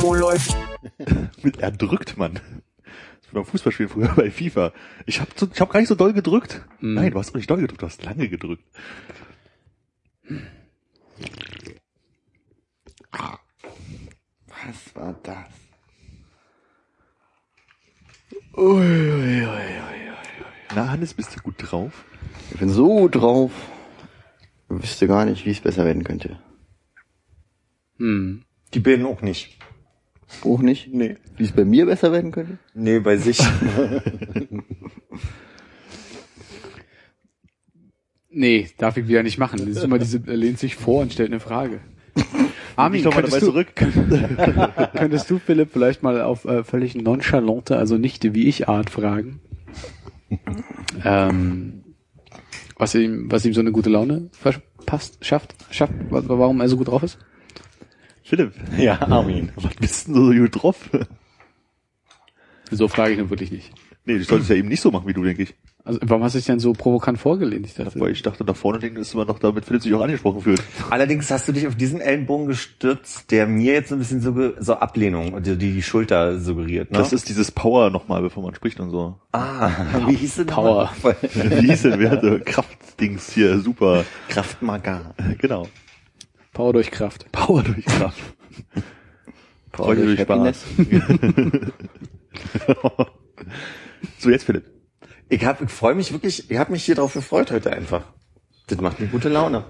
Wo läuft? Mit erdrückt man. Das beim Fußballspielen früher bei FIFA. Ich habe ich hab gar nicht so doll gedrückt. Mhm. Nein, du hast auch nicht doll gedrückt, du hast lange gedrückt. Was war das? Na, Hannes, bist du gut drauf? Ich bin so gut drauf. Ich wüsste gar nicht, wie es besser werden könnte. Hm. Die bilden auch nicht. Auch nicht? Nee. Wie es bei mir besser werden könnte? Nee, bei sich. Nee, darf ich wieder nicht machen. Das ist immer diese, er lehnt sich vor und stellt eine Frage. Armin, Ich könntest du, zurück. könntest du Philipp vielleicht mal auf äh, völlig nonchalante, also nicht wie ich Art fragen, ähm, was ihm, was ihm so eine gute Laune verpasst, schafft, schafft, wa- warum er so gut drauf ist? Philipp, ja, Armin. was bist denn so gut drauf? So frage ich ihn wirklich nicht. Nee, du solltest ja eben nicht so machen wie du, denke ich. Also warum hast du dich denn so provokant vorgelehnt? Ich dachte, Weil ich dachte, da vorne denken, ist immer noch, damit Philipp sich auch angesprochen fühlt. Allerdings hast du dich auf diesen Ellenbogen gestürzt, der mir jetzt so ein bisschen so, so Ablehnung, die die die Schulter suggeriert. Ne? Das ist dieses Power nochmal, bevor man spricht und so. ah, wie hieß denn Power. Wie hieß denn, wer hatte Kraftdings hier, super. Kraftmagar. Genau. Power durch Kraft. Power durch Kraft. Power durch Happiness. so, jetzt Philipp. Ich hab, ich freue mich wirklich, ich habe mich hier drauf gefreut heute einfach. Das macht mir gute Laune.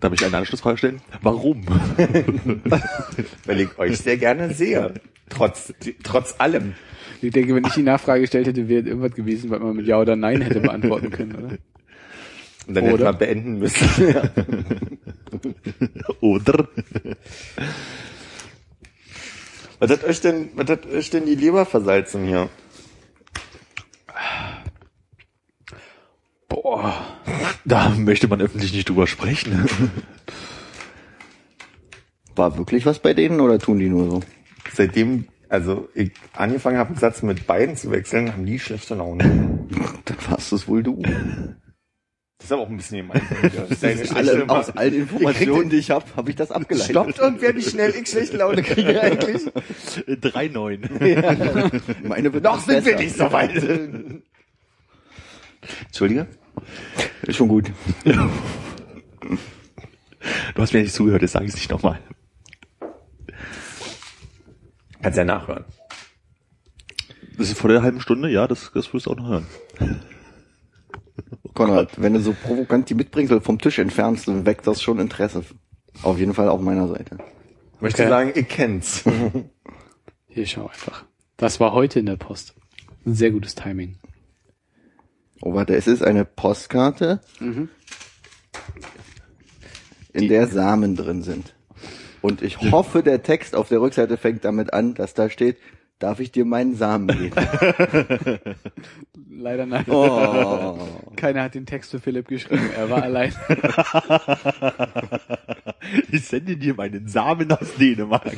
Darf ich eine Anschlussfrage stellen? Warum? Weil ich euch sehr gerne sehe. Trotz, trotz allem. Ich denke, wenn ich die Nachfrage gestellt hätte, wäre irgendwas gewesen, was man mit Ja oder Nein hätte beantworten können, oder? Und dann hätten Oder? wir beenden müssen. Ja. Oder? Was hat euch denn, was hat euch denn die Leber versalzen hier? Boah. Da möchte man öffentlich nicht drüber sprechen. War wirklich was bei denen oder tun die nur so? Seitdem, also ich angefangen habe, einen Satz mit beiden zu wechseln, haben die schlechte Laune. Dann warst es wohl du. Das ist aber auch ein bisschen gemein. schlechte Alle, aus allen Informationen, die ich habe, habe ich das abgeleitet. Stoppt irgendwer, wie schnell ich schlechte Laune kriege eigentlich? 3-9. Meine wird Noch sind wir besser. nicht so weit. Entschuldige? Ist schon gut. Du hast mir nicht zugehört, jetzt sage ich es nicht nochmal. Kannst ja nachhören. Das ist vor der halben Stunde, ja, das, das wirst du auch noch hören. Konrad, wenn du so provokant die Mitbringsel vom Tisch entfernst, dann weckt das schon Interesse. Auf jeden Fall auf meiner Seite. Ich möchte Okay. sagen, ich kenn's. Hier, schau einfach. Das war heute in der Post. Ein sehr gutes Timing. Oh, warte, es ist eine Postkarte, in der Samen drin sind. Und ich hoffe, der Text auf der Rückseite fängt damit an, dass da steht, darf ich dir meinen Samen geben? Leider nein. Oh. Keiner hat den Text für Philipp geschrieben. Er war allein. Ich sende dir meinen Samen aus Dänemark.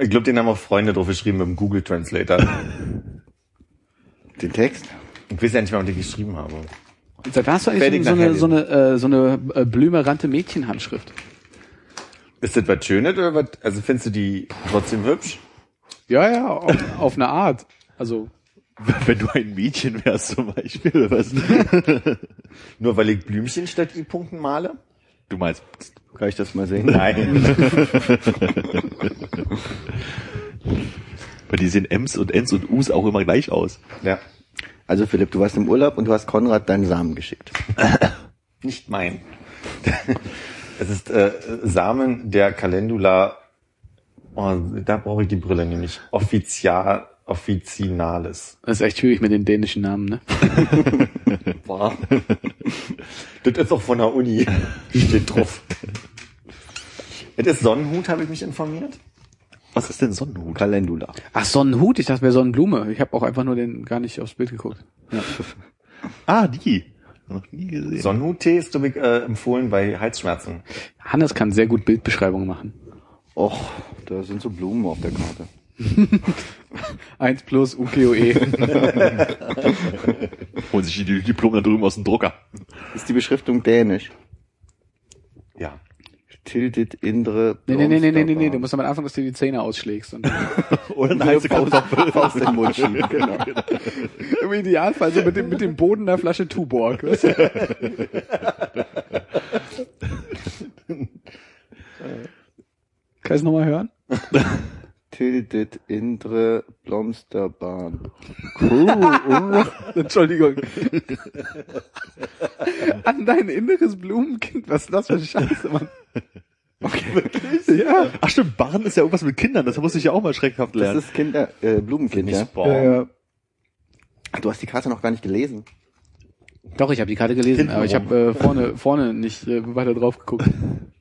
Ich glaube, den haben auch Freunde drauf geschrieben mit dem Google Translator. Den Text? Ich weiß ja nicht mehr, was ich geschrieben habe. Seit wann hast du eigentlich so, so eine, so eine, äh, so eine äh, blümerante Mädchenhandschrift? Ist das was Schönes oder was? Also findest du die trotzdem hübsch? Ja, ja, auf, auf eine Art. Also, Wenn du ein Mädchen wärst zum Beispiel, oder was? Nur weil ich Blümchen statt I-Punkten male? Du meinst, Kann ich das mal sehen? Nein. weil die sehen M's und N's und U's auch immer gleich aus. ja. Also Philipp, du warst im Urlaub und du hast Konrad deinen Samen geschickt. Nicht mein. Es ist äh, Samen der Calendula. Oh, da brauche ich die Brille nämlich. Offizial, officinalis. das ist echt schwierig mit den dänischen Namen, ne? Boah. Das ist auch von der Uni. Steht drauf. Das ist Sonnenhut, habe ich mich informiert. Was ist denn Sonnenhut? Calendula. Ach, Sonnenhut, ich dachte, wäre Sonnenblume. Ich habe auch einfach nur den gar nicht aufs Bild geguckt. Ja. Ah, die. Noch nie gesehen. Sonnenhuttee ist, ich, äh, empfohlen bei Halsschmerzen. Hannes kann sehr gut Bildbeschreibungen machen. Och, da sind so Blumen auf der Karte. 1 plus UKOE. Holen sich die Diplome da drüben aus dem Drucker. Ist die Beschriftung dänisch? Tilted Indre. Nee, nee, nee, nee, nee, nee, nee, du musst am Anfang, dass du die Zähne ausschlägst. Und Oder eine heiße Kartoffel. Faust in den Mund schieben, genau. Im Idealfall so mit dem, mit dem Boden der Flasche Tuborg. weißt du? Kann ich es nochmal hören? Tilted Indre Blomsterbahn. Entschuldigung. An dein inneres Blumenkind. Was ist das für eine Scheiße, Mann? Okay. Wirklich? Ja. Ach stimmt, Barren ist ja irgendwas mit Kindern. Das muss ich ja auch mal schreckhaft Das lernen. ist Kinder, äh, Blumenkind, ja? Ja, ja. Ach, Du hast die Karte noch gar nicht gelesen. Doch, ich habe die Karte gelesen, Hinten aber ich rum. habe äh, vorne, vorne nicht äh, weiter drauf geguckt.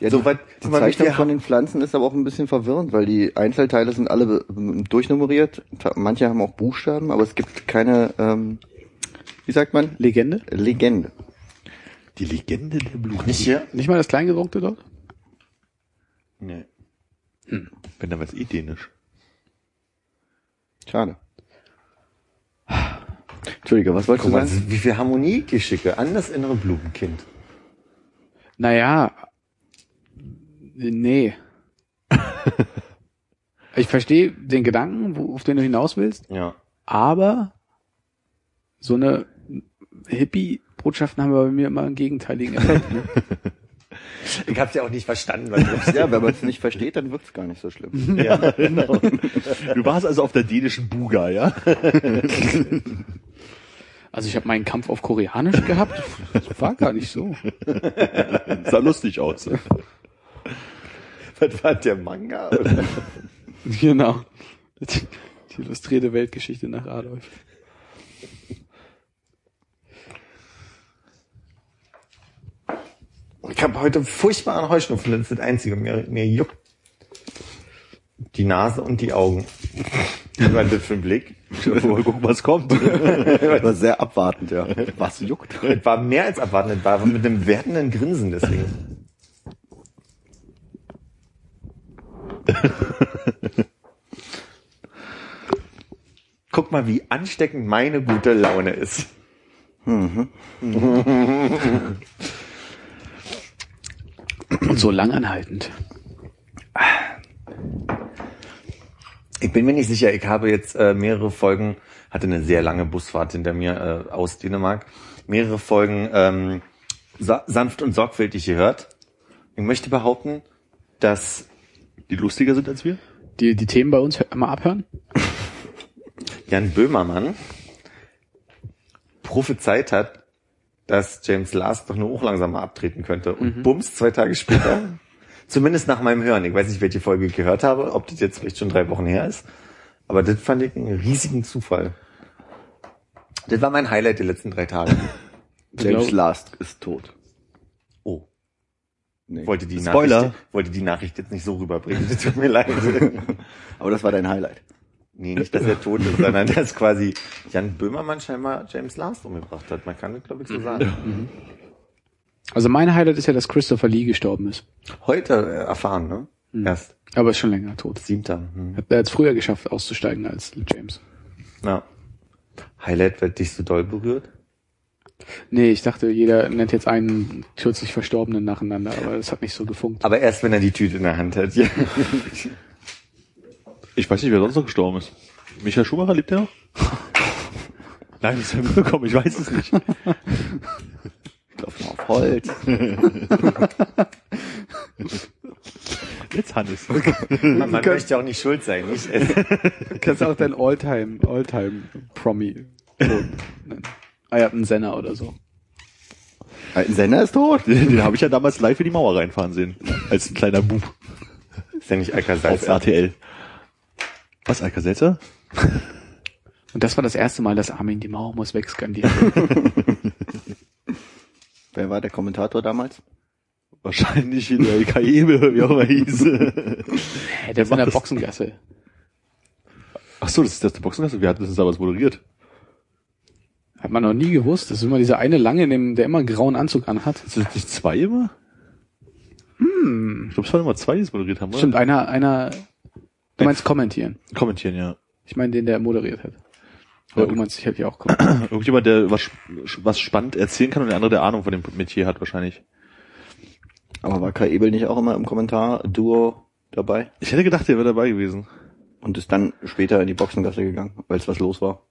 Ja, So die, weit- die wie Zeichnung von den Pflanzen ist aber auch ein bisschen verwirrend, weil die Einzelteile sind alle be- durchnummeriert. Manche haben auch Buchstaben, aber es gibt keine, ähm, wie sagt man, Legende? Legende. Die Legende der Blumen. Nicht hier? Nicht mal das Kleingedruckte dort? Nee. Wenn dann was eh dänisch. Schade. Entschuldige, was wolltest Guck du mal, sagen? wie viel Harmoniegeschicke an das innere Blumenkind. Naja. Nee. ich verstehe den Gedanken, wo, auf den du hinaus willst, Ja. aber so eine Hippie-Botschaften haben bei mir immer einen gegenteiligen Effekt. Ne? Ich hab's ja auch nicht verstanden, du Ja, wenn man es nicht versteht, dann wird's gar nicht so schlimm. ja. genau. Du warst also auf der dänischen Buga, ja? Also ich habe meinen Kampf auf Koreanisch gehabt. Das war gar nicht so. Sah lustig aus. Was war der Manga? Oder? Genau. Die, illustrierte Weltgeschichte nach Adolf. Ich habe heute furchtbaren Heuschnupfen, das ist das Einzige. Mir, mir juckt die Nase und die Augen. Was war das für ein Blick? Mal gucken, was kommt. War sehr abwartend, ja. Was juckt? Das war mehr als erwartet, das war mit einem wertenden Grinsen deswegen. Guck mal, wie ansteckend meine gute Laune ist. Und so langanhaltend. Ich bin mir nicht sicher, ich habe jetzt äh, mehrere Folgen, hatte eine sehr lange Busfahrt hinter mir äh, aus Dänemark, mehrere Folgen ähm, sa sanft und sorgfältig gehört. Ich möchte behaupten, dass Die lustiger sind als wir? Die, die Themen bei uns mal abhören? Jan Böhmermann prophezeit hat, dass James Last doch nur auch langsam mal abtreten könnte. Und bums, zwei Tage später, zumindest nach meinem Hören, ich weiß nicht, welche Folge ich gehört habe, ob das jetzt vielleicht schon drei Wochen her ist, aber das fand ich einen riesigen Zufall. Das war mein Highlight der letzten drei Tage. James Last ist tot. Nee. wollte die, Spoiler. Nachricht, wollte die Nachricht jetzt nicht so rüberbringen, das tut mir leid. Aber das war dein Highlight. Nee, nicht, dass er tot ist, sondern dass quasi Jan Böhmermann scheinbar James Last umgebracht hat. Man kann das, glaube ich, so sagen. Also mein Highlight ist ja, dass Christopher Lee gestorben ist. Heute äh, erfahren, ne? Erst. Aber ist schon länger tot. Siebter. Hm. Er hat es früher geschafft, auszusteigen als James. Ja. Highlight wird dich so doll berührt? Nee, ich dachte, jeder nennt jetzt einen kürzlich Verstorbenen nacheinander, aber das hat nicht so gefunkt. Aber erst, wenn er die Tüte in der Hand hat. Ja. Ich weiß nicht, wer sonst noch gestorben ist. Michael Schumacher lebt der noch? Nein, ist er mitbekommen, ich weiß es nicht. Klopfen auf Holz. Jetzt Hannes. Man, man möchte ja auch nicht schuld sein, nicht? Du kannst auch dein Alltime, Alltime Promi nennen. Ah ja, ein Senna oder so. Ein Sender ist tot. Den, habe ich ja damals live in die Mauer reinfahren sehen. Als ein kleiner Bub Ist ja nicht Alka auf. RTL. Was, Alka Seltzer? Und das war das erste Mal, dass Armin die Mauer muss weg skandiert wird. Wer war der Kommentator damals? Wahrscheinlich in der KE, wie auch immer hieß. Hä, der ist in der? Boxengasse. Ach so, das ist das der Boxengasse. Wir hatten das damals moderiert. Hat man noch nie gewusst. Das ist immer dieser eine Lange, in dem- der immer einen grauen Anzug anhat. Ist das nicht zwei immer? Hm. Ich glaube, es waren immer zwei, die es moderiert haben, oder? Stimmt, einer, einer, du meinst kommentieren. Kommentieren, ja. Ich meine den, der moderiert hat. Aber Ja, du meinst sicherlich auch kommentieren. Irgendjemand, der was, was spannend erzählen kann und der andere, der Ahnung von dem Metier hat, wahrscheinlich. Aber war Kai Ebel nicht auch immer im Kommentar-Duo dabei? Ich hätte gedacht, der wäre dabei gewesen. Und ist dann später in die Boxengasse gegangen, weil es was los war.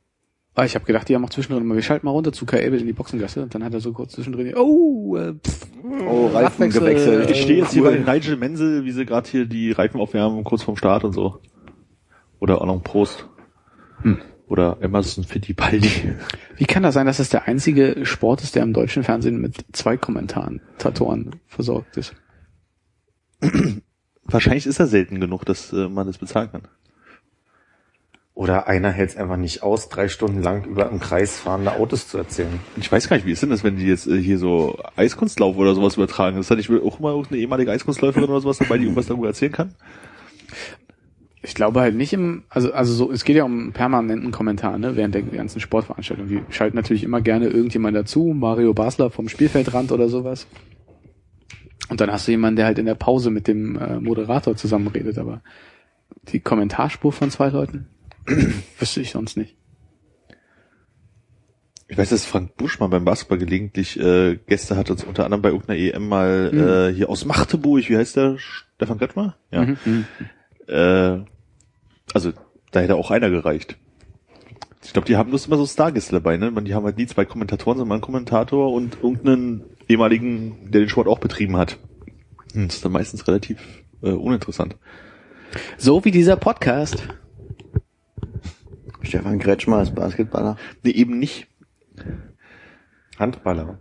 Ah, ich habe gedacht, die haben auch zwischendrin immer, wir schalten mal runter zu Kai in die Boxengasse und dann hat er so kurz zwischendrin, oh, äh, pff, Oh, Reifen Radwechsel, gewechselt. Ich stehe jetzt hier Cool. bei Nigel Menzel, wie sie gerade hier die Reifen aufwärmen, kurz vorm Start und so. Oder Arnon Prost. Oder Emerson Fittipaldi. Wie kann das sein, dass es der einzige Sport ist, der im deutschen Fernsehen mit zwei Kommentatoren versorgt ist? Wahrscheinlich ist er selten genug, dass äh, man das bezahlen kann. Oder einer hält es einfach nicht aus, drei Stunden lang über im Kreis fahrende Autos zu erzählen. Ich weiß gar nicht, wie ist denn das, wenn die jetzt äh, hier so Eiskunstlauf oder sowas übertragen? Ist da nicht auch mal irgendeine ehemalige Eiskunstläuferin oder sowas dabei, die irgendwas darüber erzählen kann? Ich glaube halt nicht im, also, also so, es geht ja um einen permanenten Kommentar, ne, während der ganzen Sportveranstaltung. Die schalten natürlich immer gerne irgendjemand dazu, Mario Basler vom Spielfeldrand oder sowas. Und dann hast du jemanden, der halt in der Pause mit dem äh, Moderator zusammenredet, aber die Kommentarspur von zwei Leuten wüsste ich sonst nicht. Ich weiß, dass Frank Buschmann beim Basketball gelegentlich äh, Gäste hat, uns unter anderem bei irgendeiner EM mal äh, hier aus Magdeburg, wie heißt der? Stefan Göttmer? Ja. Mhm, mhm. Äh, also da hätte auch einer gereicht. Ich glaube, die haben bloß immer so Stargäste dabei, ne? Man, die haben halt nie zwei Kommentatoren, sondern einen Kommentator und irgendeinen ehemaligen, der den Sport auch betrieben hat. Hm, Das ist dann meistens relativ äh, uninteressant. So wie dieser Podcast. Stefan Kretschmer ist Basketballer. Nee, eben nicht. Handballer.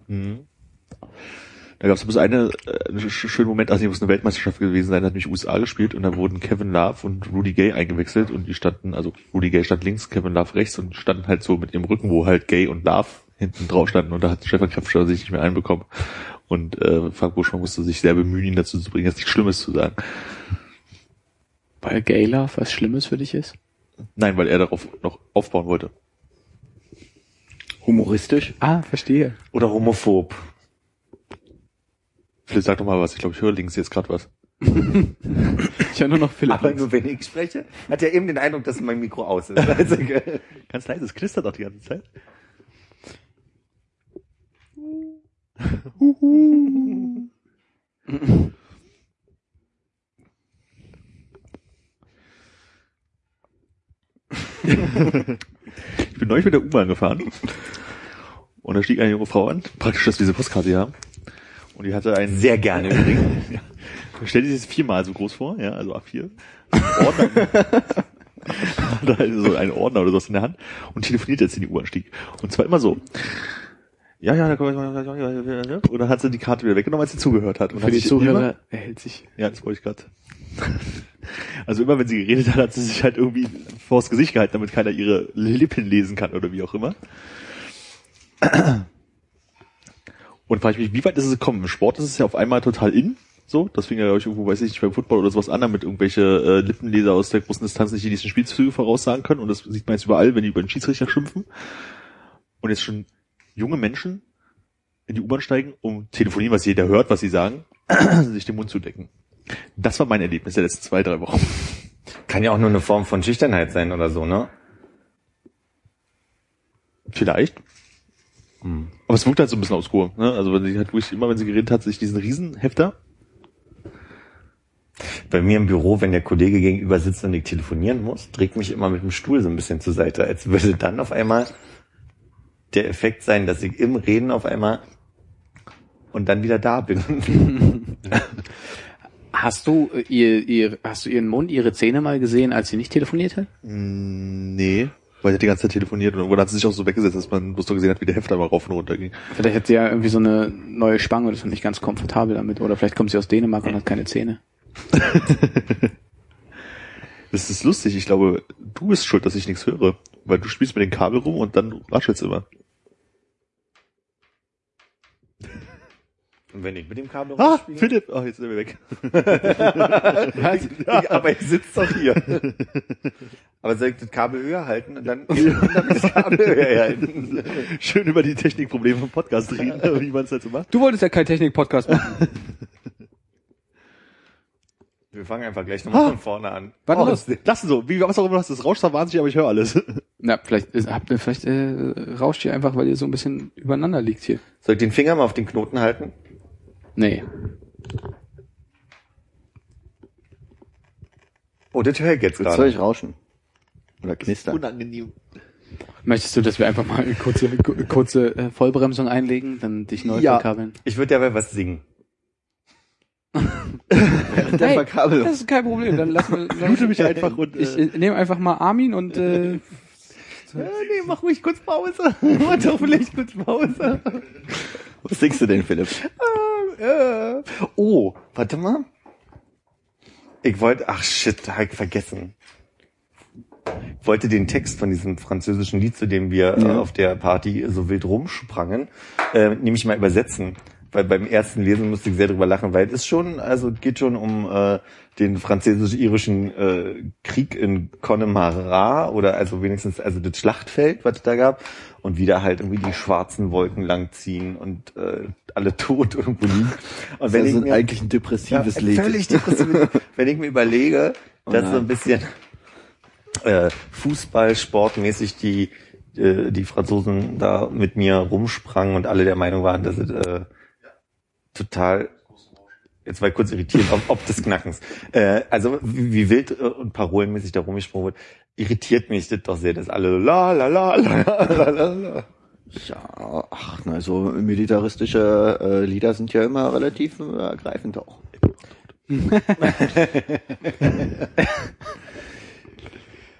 Da gab es bloß eine, äh, einen sch- schönen Moment, also muss eine Weltmeisterschaft gewesen sein, da hat nämlich USA gespielt und da wurden Kevin Love und Rudy Gay eingewechselt und die standen, also Rudy Gay stand links, Kevin Love rechts und standen halt so mit ihrem Rücken, wo halt Gay und Love hinten drauf standen und da hat Stefan Kräftscher sich nicht mehr einbekommen. Und äh, Frank Buschmann musste sich sehr bemühen, ihn dazu zu bringen, jetzt nichts Schlimmes zu sagen. Weil Gay Love was Schlimmes für dich ist? Nein, weil er darauf noch aufbauen wollte. Humoristisch. Ah, verstehe. Oder homophob. Philipp, sag doch mal was, ich glaube, ich höre links jetzt gerade was. Ich höre nur noch Philipp. Aber nur wenn ich spreche, hat er eben den Eindruck, dass mein Mikro aus ist. Also? Ganz leise, es knistert doch die ganze Zeit. ich bin neulich mit der U-Bahn gefahren und da stieg eine junge Frau an, praktisch, dass wir diese Postkarte hier haben. Und die hatte einen Sehr gerne übrigens. ja. Stell dir das jetzt viermal so groß vor, ja, also A4. Ordner. Halt so einen Ordner oder sowas in der Hand und telefoniert jetzt in die U-Anstieg. Und zwar immer so. Ja, ja, da kommt Oder hat sie die Karte wieder weggenommen, als sie zugehört hat. Und Für hat die Zuhörer erhält sich. Immer, ja, das wollte ich gerade. Also immer wenn sie geredet hat, hat sie sich halt irgendwie vors Gesicht gehalten, damit keiner ihre Lippen lesen kann oder wie auch immer. Und frage ich mich, wie weit ist es gekommen? Im Sport ist es ja auf einmal total in. So, das fing ja, glaube ich, irgendwo, weiß ich nicht, beim Football oder sowas an, damit irgendwelche äh, Lippenleser aus der großen Distanz nicht die nächsten Spielzüge voraussagen können. Und das sieht man jetzt überall, wenn die über den Schiedsrichter schimpfen. Und jetzt schon junge Menschen in die U-Bahn steigen, um telefonieren, was jeder hört, was sie sagen, sich den Mund zu decken. Das war mein Erlebnis der letzten zwei, drei Wochen. Kann ja auch nur eine Form von Schüchternheit sein oder so, ne? Vielleicht. Aber es wirkt halt so ein bisschen obskur. Ne? Also wenn sie halt wirklich immer, wenn sie geredet hat, sich diesen Riesenhefter. Bei mir im Büro, wenn der Kollege gegenüber sitzt und ich telefonieren muss, trägt mich immer mit dem Stuhl so ein bisschen zur Seite, als würde dann auf einmal der Effekt sein, dass ich im Reden auf einmal und dann wieder da bin. Hast du äh, ihr, ihr, hast du ihren Mund, ihre Zähne mal gesehen, als sie nicht telefoniert hat? Nee. Weil sie hat die ganze Zeit telefoniert und irgendwann hat sie sich auch so weggesetzt, dass man bloß so gesehen hat, wie der Hefter mal rauf und runter ging. Vielleicht hat sie ja irgendwie so eine neue Spange und ist nicht ganz komfortabel damit. Oder vielleicht kommt sie aus Dänemark und hat keine Zähne. Das ist lustig. Ich glaube, du bist schuld, dass ich nichts höre. Weil du spielst mit dem Kabel rum und dann raschelst immer. Und wenn ich mit dem Kabel Ah, rumspiele- Philipp! Oh, jetzt sind wir weg. Ich- aber ich sitze doch hier. aber soll ich das Kabel höher halten und dann, dann das Kabel höher halten? Schön über die Technikprobleme vom Podcast reden, wie man es halt so macht. Du wolltest ja keinen Technik-Podcast machen. Wir fangen einfach gleich nochmal von vorne an. Warte Oh, los. lassen so, wie was auch immer du hast, das rauscht zwar wahnsinnig, aber ich höre alles. Na, vielleicht, ist- habt ihr, vielleicht äh, rauscht ihr einfach, weil ihr so ein bisschen übereinander liegt hier. Soll ich den Finger mal auf den Knoten halten? Nee. Oh, das höre ich jetzt Jetzt soll ich gerade. rauschen. Oder knistern. Unangenehm. Möchtest du, dass wir einfach mal eine kurze, ku- kurze äh, Vollbremsung einlegen, dann dich neu Ja. verkabeln? Ich würde dabei was singen. Der Verkabelung. das ist kein Problem. Dann lass mir, Blute mich einfach und, ich äh, äh, nehme einfach mal Armin und äh, nee, mach ruhig kurz Pause. Mach doch vielleicht kurz Pause. Was singst du denn, Philipp? Äh, oh, warte mal. Ich wollte, ach shit, hab ich vergessen. Ich wollte den Text von diesem französischen Lied, zu dem wir äh, Ja. auf der Party so wild rumsprangen, äh, nämlich mal übersetzen. Weil beim ersten Lesen musste ich sehr drüber lachen, weil es ist schon, also es geht schon um äh, den französisch-irischen äh, Krieg in Connemara oder also wenigstens also das Schlachtfeld, was es da gab und wieder halt irgendwie die schwarzen Wolken langziehen und äh, alle tot irgendwo liegen. Und Das ist ich mir- eigentlich ein depressives ja, Lied. Völlig depressiv. Wenn ich mir überlege, Oh dass so ein bisschen äh, Fußball, sportmäßig die äh, die Franzosen da mit mir rumsprangen und alle der Meinung waren, dass es äh, total jetzt war ich kurz irritiert, ob, ob des Knackens. Äh, also wie, wild und parolenmäßig da rumgesprungen wird, irritiert mich das doch sehr, dass alle la la la la la la la. Ja, ach, na, so militaristische äh, Lieder sind ja immer relativ äh, ergreifend auch.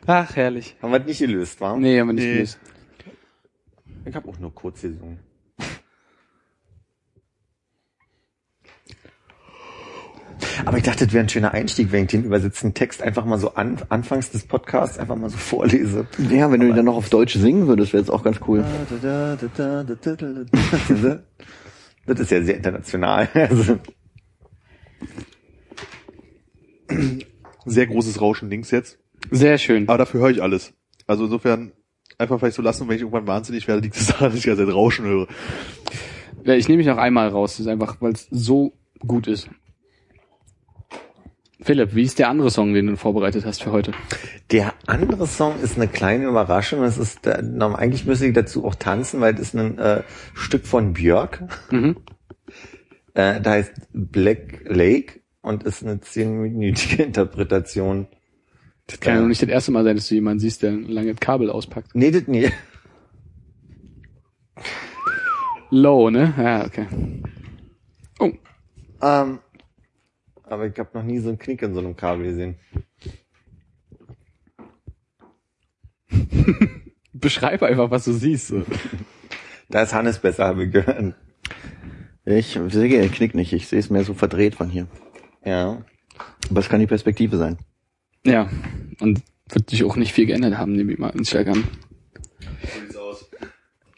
ach herrlich. Haben wir das nicht gelöst, war? Nee, haben wir nicht Nee. gelöst. Ich habe auch nur kurz gesungen. Aber ich dachte, das wäre ein schöner Einstieg, wenn ich den übersetzten Text einfach mal so an, anfangs des Podcasts einfach mal so vorlese. Ja, wenn du ihn dann noch auf Deutsch singen würdest, wäre jetzt auch ganz cool. Das ist ja sehr international. Also, Sehr großes Rauschen links jetzt. Sehr schön. Aber dafür höre ich alles. Also insofern einfach vielleicht so lassen, wenn ich irgendwann wahnsinnig werde, liegt es daran, dass ich ganze Zeit Rauschen höre. Ja, ich nehme mich noch einmal raus. Das ist einfach, weil es so gut ist. Philipp, wie ist der andere Song, den du vorbereitet hast für heute? der andere Song ist eine kleine Überraschung. Es ist, äh, eigentlich müsste ich dazu auch tanzen, weil es ist ein äh, Stück von Björk. Mhm. Äh, da heißt Black Lake und ist eine zehnminütige Interpretation. Das kann ja noch nicht das erste Mal sein, dass du jemanden siehst, der ein langes Kabel auspackt. Nee, das nie. Low, ne? Ja, okay. Oh, Ähm, aber ich habe noch nie so einen Knick in so einem Kabel gesehen. beschreib einfach, was du siehst. So. Da ist Hannes besser, habe ich gehört. Ich sehe den Knick nicht, ich sehe es mehr so verdreht von hier. Ja. Aber es kann die Perspektive sein. Ja, und wird sich auch nicht viel geändert haben, nehme ich mal ins Stark an.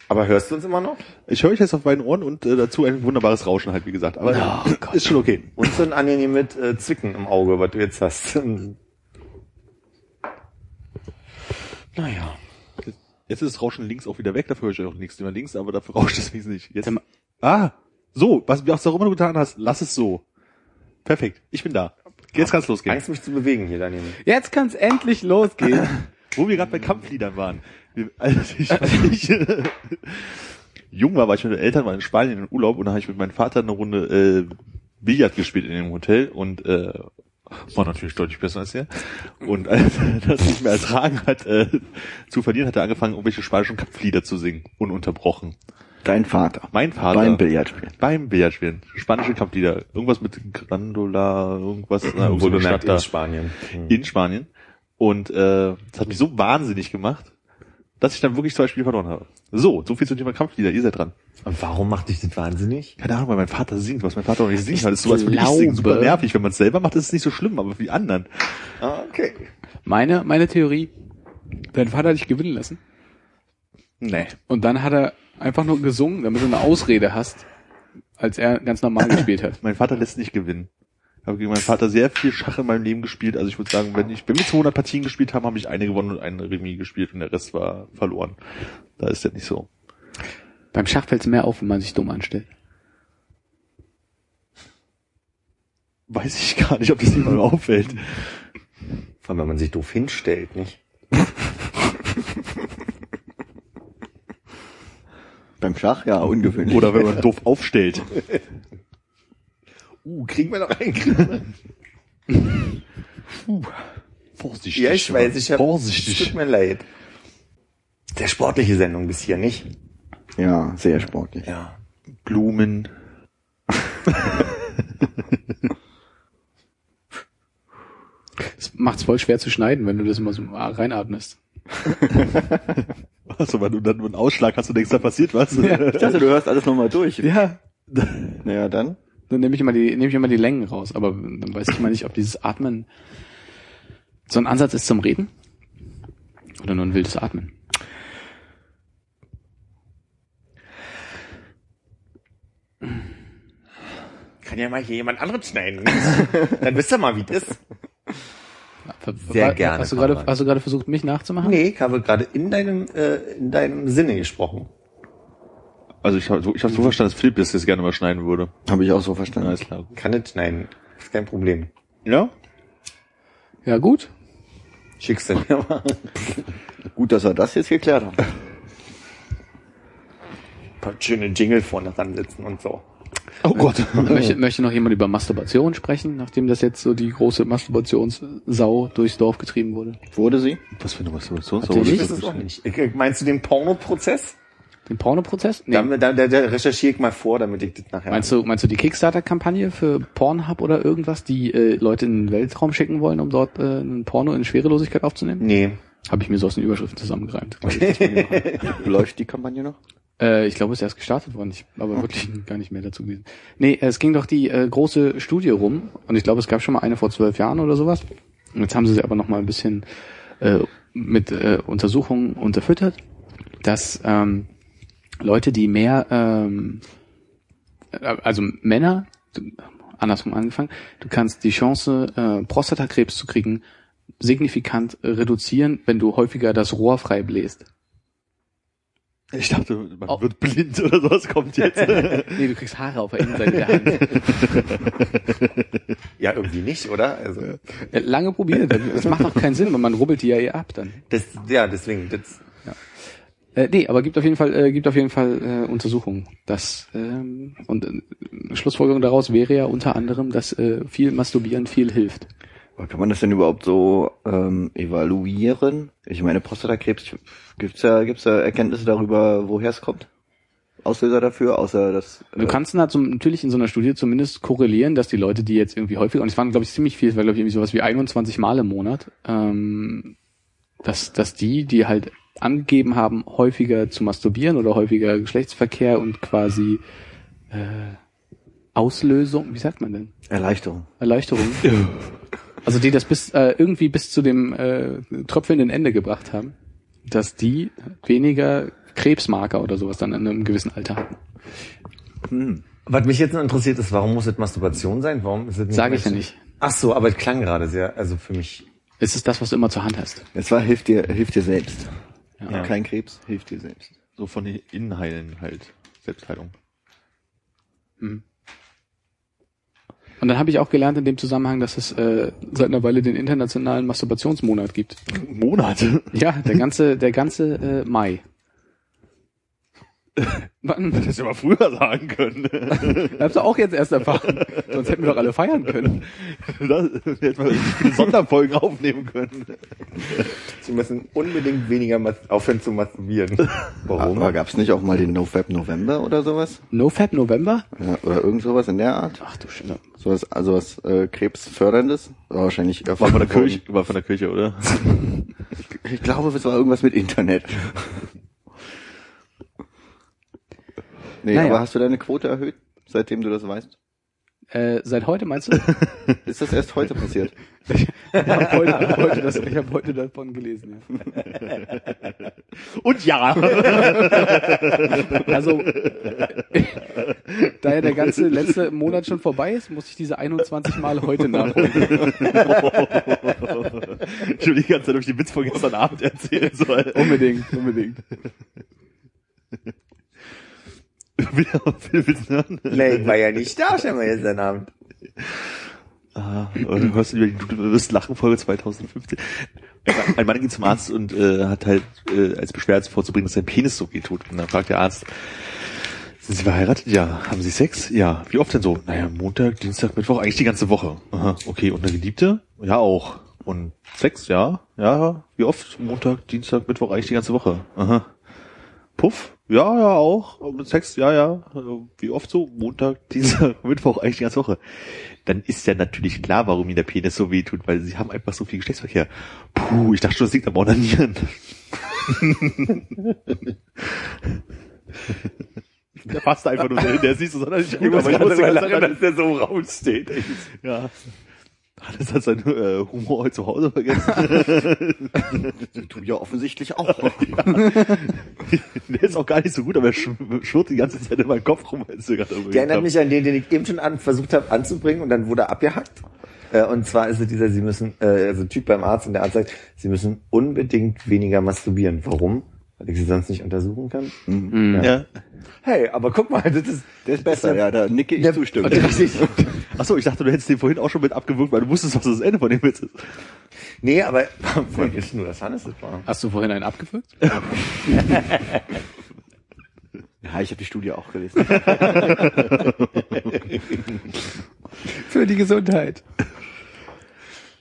Aber hörst du uns immer noch? Ich höre euch jetzt auf beiden Ohren und äh, dazu ein wunderbares Rauschen halt, wie gesagt. Aber ist schon okay. Und so ein angenehmes äh, Zwicken im Auge, was du jetzt hast. naja. Jetzt ist das Rauschen links auch wieder weg, dafür höre ich auch nichts mehr links, aber dafür rauscht es wesentlich. Jetzt. Ah, so, was, was auch immer du getan hast, lass es so. Perfekt, ich bin da. Jetzt kann's losgehen. Angst, mich zu bewegen hier daneben. Jetzt kann's endlich losgehen. Wo wir gerade bei Kampfliedern waren. Also ich, als ich äh, jung war, war ich mit den Eltern, war in Spanien in Urlaub und da habe ich mit meinem Vater eine Runde äh, Billard gespielt in dem Hotel und äh, war natürlich deutlich besser als er. Und als er das nicht mehr ertragen hat, äh, zu verlieren, hat er angefangen, irgendwelche spanischen Kampflieder zu singen, ununterbrochen. Dein Vater. Mein Vater. Beim Billardspielen. Beim Billardspielen. Spanische Kampflieder. Irgendwas mit Grandola, irgendwas. na, irgend so eine Stadt da in Spanien. Hm. in Spanien. Und äh, das hat mich so wahnsinnig gemacht, dass ich dann wirklich zwei Spiele verloren habe. So, so viel zum Thema Kampflieder. Ihr seid dran. Und warum macht dich das wahnsinnig? Keine Ahnung, weil mein Vater singt, was mein Vater auch nicht singt. Das ist so, als würde ich singen. Super nervig. Wenn man es selber macht, ist es nicht so schlimm, aber für die anderen. Ah, okay. Meine, meine Theorie, Dein Vater hat dich gewinnen lassen. Nee. Und dann hat er einfach nur gesungen, damit du eine Ausrede hast, als er ganz normal gespielt hat. Mein Vater lässt nicht gewinnen. Ich habe gegen meinen Vater sehr viel Schach in meinem Leben gespielt. Also ich würde sagen, wenn ich, wenn wir 200 Partien gespielt haben, habe ich eine gewonnen und eine Remis gespielt und der Rest war verloren. Da ist der nicht so. Beim Schach fällt es mehr auf, wenn man sich dumm anstellt. Weiß ich gar nicht, ob das jemandem auffällt. Vor allem, wenn man sich doof hinstellt, nicht? Beim Schach, ja, ungewöhnlich. Oder wenn man doof aufstellt. Uh, kriegen wir noch einen? Wir? Vorsichtig. Ja, ich weiß, ich habe. Es Vorsichtig. tut mir leid. Der sportliche Sendung bis hier, nicht? Ja, sehr sportlich. Ja. Blumen. Es macht's voll schwer zu schneiden, wenn du das immer so reinatmest. Also, weil du dann nur einen Ausschlag hast und denkst, da passiert was. Ich dachte, du hörst alles nochmal durch. Ja. Naja, dann. Dann nehme ich immer die, nehme ich immer die Längen raus, aber dann weiß ich mal nicht, ob dieses Atmen so ein Ansatz ist zum Reden oder nur ein wildes Atmen. Kann ja mal hier jemand anderes schneiden. Dann wisst ihr mal, wie das ist. Sehr gerne, Hast du gerade, hast du gerade versucht, mich nachzumachen? Nee, ich habe gerade in deinem, äh, in deinem Sinne gesprochen. Also ich habe so, ich hab so verstanden, dass Philipp das jetzt gerne mal schneiden würde. Habe ich auch so verstanden. Alles klar. Kann nicht schneiden. Ist kein Problem. Ja? Ja, gut. Schickst du mir mal. Gut, dass wir das jetzt geklärt haben. Ein paar schöne Jingle vorne dran sitzen und so. Oh Gott. Möchte, möchte noch jemand über Masturbation sprechen, nachdem das jetzt so die große Masturbationssau durchs Dorf getrieben wurde? Wurde sie? Was für eine Masturbationssau? nicht? Das ist auch nicht. Meinst du den Pornoprozess? Den Pornoprozess? Nee. Da, da, da, da recherchiere ich mal vor, damit ich das nachher. Meinst du, meinst du die Kickstarter-Kampagne für Pornhub oder irgendwas, die äh, Leute in den Weltraum schicken wollen, um dort äh, ein Porno in Schwerelosigkeit aufzunehmen? Nee. Habe ich mir so aus den Überschriften zusammengereimt. Läuft die Kampagne noch? Äh, ich glaube, es ist erst gestartet worden. Ich habe aber wirklich gar nicht mehr dazu gelesen. Nee, es ging doch die äh, große Studie rum und ich glaube, es gab schon mal eine vor zwölf Jahren oder sowas. Und jetzt haben sie sie aber noch mal ein bisschen äh, mit äh, Untersuchungen unterfüttert, dass ähm, Leute, die mehr, ähm, äh, also Männer, andersrum angefangen, du kannst die Chance, äh, Prostatakrebs zu kriegen, signifikant reduzieren, wenn du häufiger das Rohr frei bläst. Ich dachte, man Oh. wird blind oder sowas kommt jetzt. Nee, du kriegst Haare auf der Innenseite der Hand. Ja, irgendwie nicht, oder? Also, Äh, Lange probiert. Das macht doch keinen Sinn, weil man rubbelt die ja eh ab dann. das, ja, deswegen, das, Äh, nee, aber gibt auf jeden Fall, äh, gibt auf jeden Fall äh, Untersuchungen. Das ähm, und äh, Schlussfolgerung daraus wäre ja unter anderem, dass äh, viel Masturbieren viel hilft. Aber kann man das denn überhaupt so ähm, evaluieren? Ich meine, Prostatakrebs, gibt's da, gibt's da Erkenntnisse darüber, woher es kommt? Auslöser dafür, außer dass Du kannst halt zum, natürlich in so einer Studie zumindest korrelieren, dass die Leute, die jetzt irgendwie häufiger, und es waren glaube ich ziemlich viel, es war glaube ich irgendwie sowas wie 21 Mal im Monat, ähm, dass, dass die, die halt angegeben haben, häufiger zu masturbieren oder häufiger Geschlechtsverkehr und quasi äh, Auslösung, wie sagt man denn? Erleichterung. Erleichterung. Also die das bis äh, irgendwie bis zu dem äh, tröpfelnden Ende gebracht haben, dass die weniger Krebsmarker oder sowas dann in einem gewissen Alter hatten. Hm. Was mich jetzt noch interessiert ist, warum muss es Masturbation sein? Warum ist es nicht Sage ich ja nicht. Ach so, aber es klang gerade sehr, also für mich. Es ist das, was du immer zur Hand hast. Es war hilft dir, hilft dir selbst. Ja. Kein Krebs, hilft dir selbst. So von den Innenheilen halt. Selbstheilung. Und dann habe ich auch gelernt in dem Zusammenhang, dass es äh, seit einer Weile den internationalen Masturbationsmonat gibt. Monate. Ja, der ganze, der ganze äh, Mai. Wann? Das hättest du mal früher sagen können. Hast du auch jetzt erst erfahren. Sonst hätten wir doch alle feiern können. Das hätte man viele Sonderfolgen aufnehmen können. Sie müssen unbedingt weniger aufhören zu masturbieren. Warum? Aber gab's nicht auch mal den NoFap November oder sowas? NoFap November? Ja, oder irgend sowas in der Art? Ach du Scheiße. Sowas, also was äh, Krebsförderndes? War wahrscheinlich War von der Kirche, war von der Kirche, oder? Ich glaube, es war irgendwas mit Internet. Nee, Naja. aber hast du deine Quote erhöht, seitdem du das weißt? Äh, seit heute meinst du? Ist das erst heute passiert? ich habe heute, hab heute, das- ich hab heute davon gelesen. Ja. Und ja. Also, da ja der ganze letzte Monat schon vorbei ist, muss ich diese 21 Mal heute nachholen. ich will die ganze Zeit, ich den Witz von gestern Abend erzählen soll. Unbedingt, unbedingt. Ich war ja nicht da, schon mal jetzt den Abend. Ah, du hörst über die Du wirst lachen Folge 2015. Ein Mann ging zum Arzt und äh, hat halt äh, als Beschwerde vorzubringen, dass sein Penis so weh tut. Und dann fragt der Arzt, sind Sie verheiratet? Ja. Haben Sie Sex? Ja. Wie oft denn so? Naja, Montag, Dienstag, Mittwoch, eigentlich die ganze Woche. Aha, okay. Und eine Geliebte? Ja, auch. Und Sex? Ja. Ja. Wie oft? Montag, Dienstag, Mittwoch, eigentlich die ganze Woche. Aha. Puff? Ja, ja, auch. Und Sex? Ja, ja. Wie oft so? Montag, Dienstag, Mittwoch, eigentlich die ganze Woche. Dann ist ja natürlich klar, warum ihm der Penis so weh tut, weil sie haben einfach so viel Geschlechtsverkehr. Puh, ich dachte schon, das liegt am Onanieren. Der passt einfach nur dahin, der siehst du sondern aber ich musste ganz daran, dass der so raussteht. ja. Hat sein äh, Humor heute zu Hause vergessen. Du ja offensichtlich auch. der ist auch gar nicht so gut, aber er sch- schwirrt die ganze Zeit in meinem Kopf rum, als darüber Der erinnert mich an den, den ich eben schon an, versucht habe anzubringen und dann wurde er abgehackt. Äh, und zwar ist es dieser, sie müssen, äh, also Typ beim Arzt und der Arzt sagt, sie müssen unbedingt weniger masturbieren. Warum? Weil ich sie sonst nicht untersuchen kann. hast. Ja. Hey, aber guck mal, das ist, Der ist besser, ja, da nicke ich der, zustimmen. Achso, ich dachte, du hättest den vorhin auch schon mit abgewürgt, weil du wusstest, was das Ende von dem Witz ist. Nee, aber vorhin ist nur das Hannes das war. Hast du vorhin einen abgefüllt? Ja, ich habe die Studie auch gelesen. Für die Gesundheit.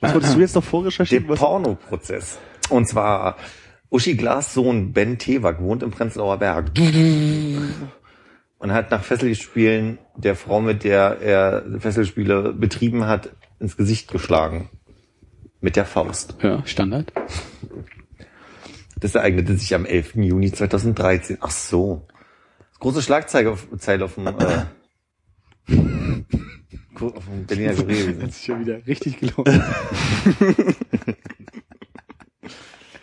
Was wolltest du jetzt noch Den vorrecherchieren? Was? Pornoprozess. Und zwar Uschi Glas Sohn Ben Tewak wohnt im Prenzlauer Berg. Und hat nach Fesselspielen der Frau, mit der er Fesselspiele betrieben hat, ins Gesicht geschlagen. Mit der Faust. Ja, Standard. Das ereignete sich am 11. Juni 2013. Ach so. Große Schlagzeile auf, auf dem, äh, auf dem Berliner Kurier. Hat sich schon wieder richtig gelohnt.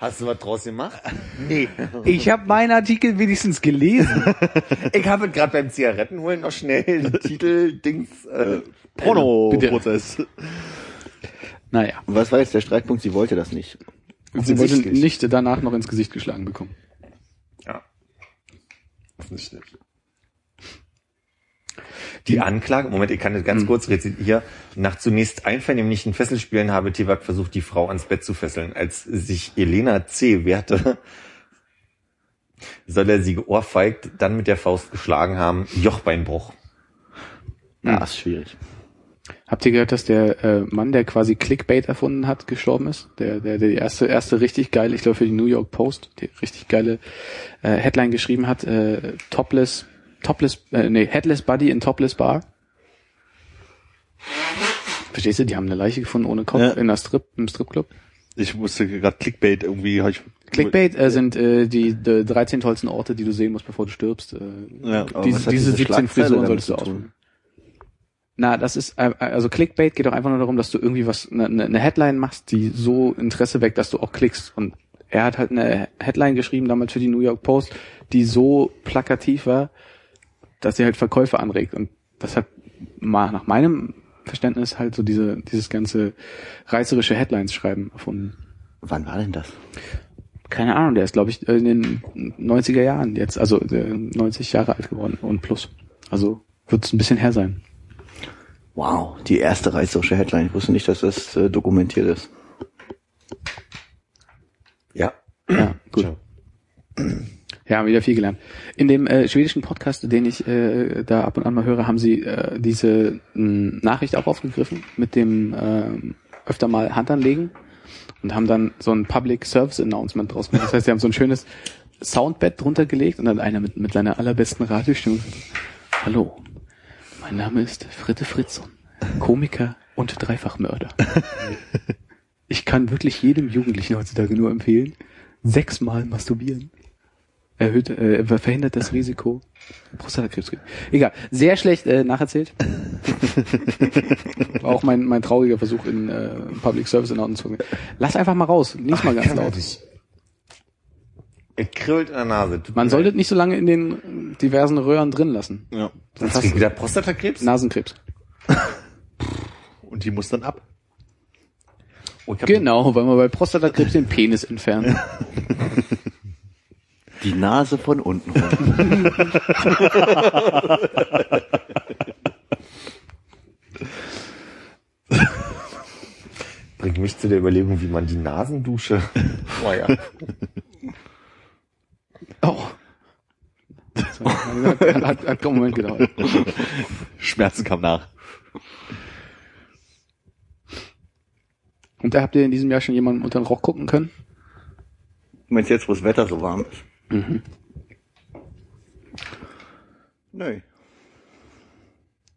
Hast du was draus gemacht? Nee. Ich habe meinen Artikel wenigstens gelesen. Ich habe gerade beim Zigarettenholen noch schnell den Titel Dings. Äh, Porno-Prozess. Naja, Und was war jetzt der Streitpunkt? Sie wollte das nicht. sie wollte nicht danach noch ins Gesicht geschlagen bekommen. ja. Offensichtlich. Die Anklage, Moment, ich kann das ganz kurz rezitieren. Nach zunächst einvernehmlichen Fesselspielen habe Tewak versucht, die Frau ans Bett zu fesseln. Als sich Elena C. wehrte, soll er sie geohrfeigt, dann mit der Faust geschlagen haben. Jochbeinbruch. Ja, ist schwierig. Habt ihr gehört, dass der äh, Mann, der quasi Clickbait erfunden hat, gestorben ist? Der, der, der erste, erste richtig geile, ich glaube für die New York Post, die richtig geile äh, Headline geschrieben hat, äh, Topless, Topless, äh, nee, Headless Body in Topless Bar. Verstehst du? Die haben eine Leiche gefunden ohne Kopf Ja. in einer Strip, im Stripclub. Ich musste gerade Clickbait irgendwie. Ich, Clickbait äh, sind äh, die, die 13 tollsten Orte, die du sehen musst, bevor du stirbst. Äh, Ja, diese diese diese 17 Schlagzeile Frisuren solltest du ausprobieren. Na, das ist, äh, also Clickbait geht doch einfach nur darum, dass du irgendwie was, eine ne, ne Headline machst, die so Interesse weckt, dass du auch klickst. Und er hat halt eine Headline geschrieben damals für die New York Post, die so plakativ war, dass sie halt Verkäufe anregt. Und das hat mal nach meinem Verständnis halt so diese, dieses ganze reißerische Headlines schreiben erfunden. Wann war denn das? Keine Ahnung, der ist, glaube ich, in den 90er Jahren jetzt, also äh, 90 Jahre alt geworden und plus. Also wird es ein bisschen her sein. Wow, die erste reißerische Headline. Ich wusste nicht, dass das äh, dokumentiert ist. Ja. Ja, gut. Ja, haben wieder viel gelernt. In dem äh, schwedischen Podcast, den ich äh, da ab und an mal höre, haben sie äh, diese mh, Nachricht auch aufgegriffen mit dem ähm, öfter mal Hand anlegen und haben dann so ein Public Service Announcement draus gemacht. Das heißt, sie haben so ein schönes Soundbett drunter gelegt und dann einer mit, mit seiner allerbesten Radiostimme. Hallo, mein Name ist Fritte Fritzson, Komiker und Dreifachmörder. Ich kann wirklich jedem Jugendlichen heutzutage nur empfehlen, sechsmal masturbieren. Erhöht, äh, verhindert das Risiko. Prostatakrebs. Egal. Sehr schlecht äh, nacherzählt. Auch mein, mein trauriger Versuch in äh, Public Service Announcement zu gehen. Lass einfach mal raus. Lies mal ganz laut. nicht. Es kribbelt in der Nase. Tut Man sollte nicht so lange in den diversen Röhren drin lassen. Ja. Sonst krieg ich wieder Prostatakrebs? Nasenkrebs. Und die muss dann ab. Oh, Genau, weil man bei Prostatakrebs den Penis entfernen. Die Nase von unten rum. Bringt mich zu der Überlegung, wie man die Nasendusche. Oh ja. Oh. So, hat, hat, hat einen Moment gedauert. Schmerzen kam nach. Und da habt ihr in diesem Jahr schon jemanden unter den Rock gucken können? Meinst du jetzt, wo das Wetter so warm ist? Mhm. Nö.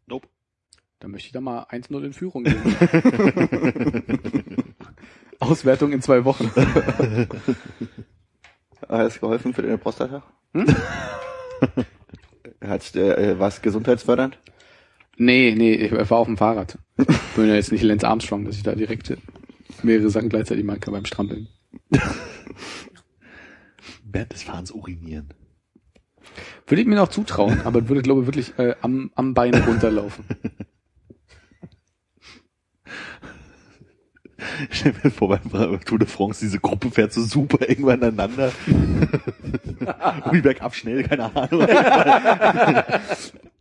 Nope. Da möchte ich da mal 1-0 in Führung gehen. Auswertung in zwei Wochen. Hat es geholfen für deine Prostata? Hm? Hat's, äh, was gesundheitsfördernd? Nee, nee, ich war auf dem Fahrrad. Ich bin ja jetzt nicht Lance Armstrong, dass ich da direkt mehrere Sachen gleichzeitig machen kann beim Strampeln. Während des Fahrens urinieren. Würde ich mir noch zutrauen, aber würde, glaube ich, wirklich äh, am, am Bein runterlaufen. Stell mir vor, bei Tour de France, diese Gruppe fährt so super eng aneinander. Wie bergab schnell, keine Ahnung.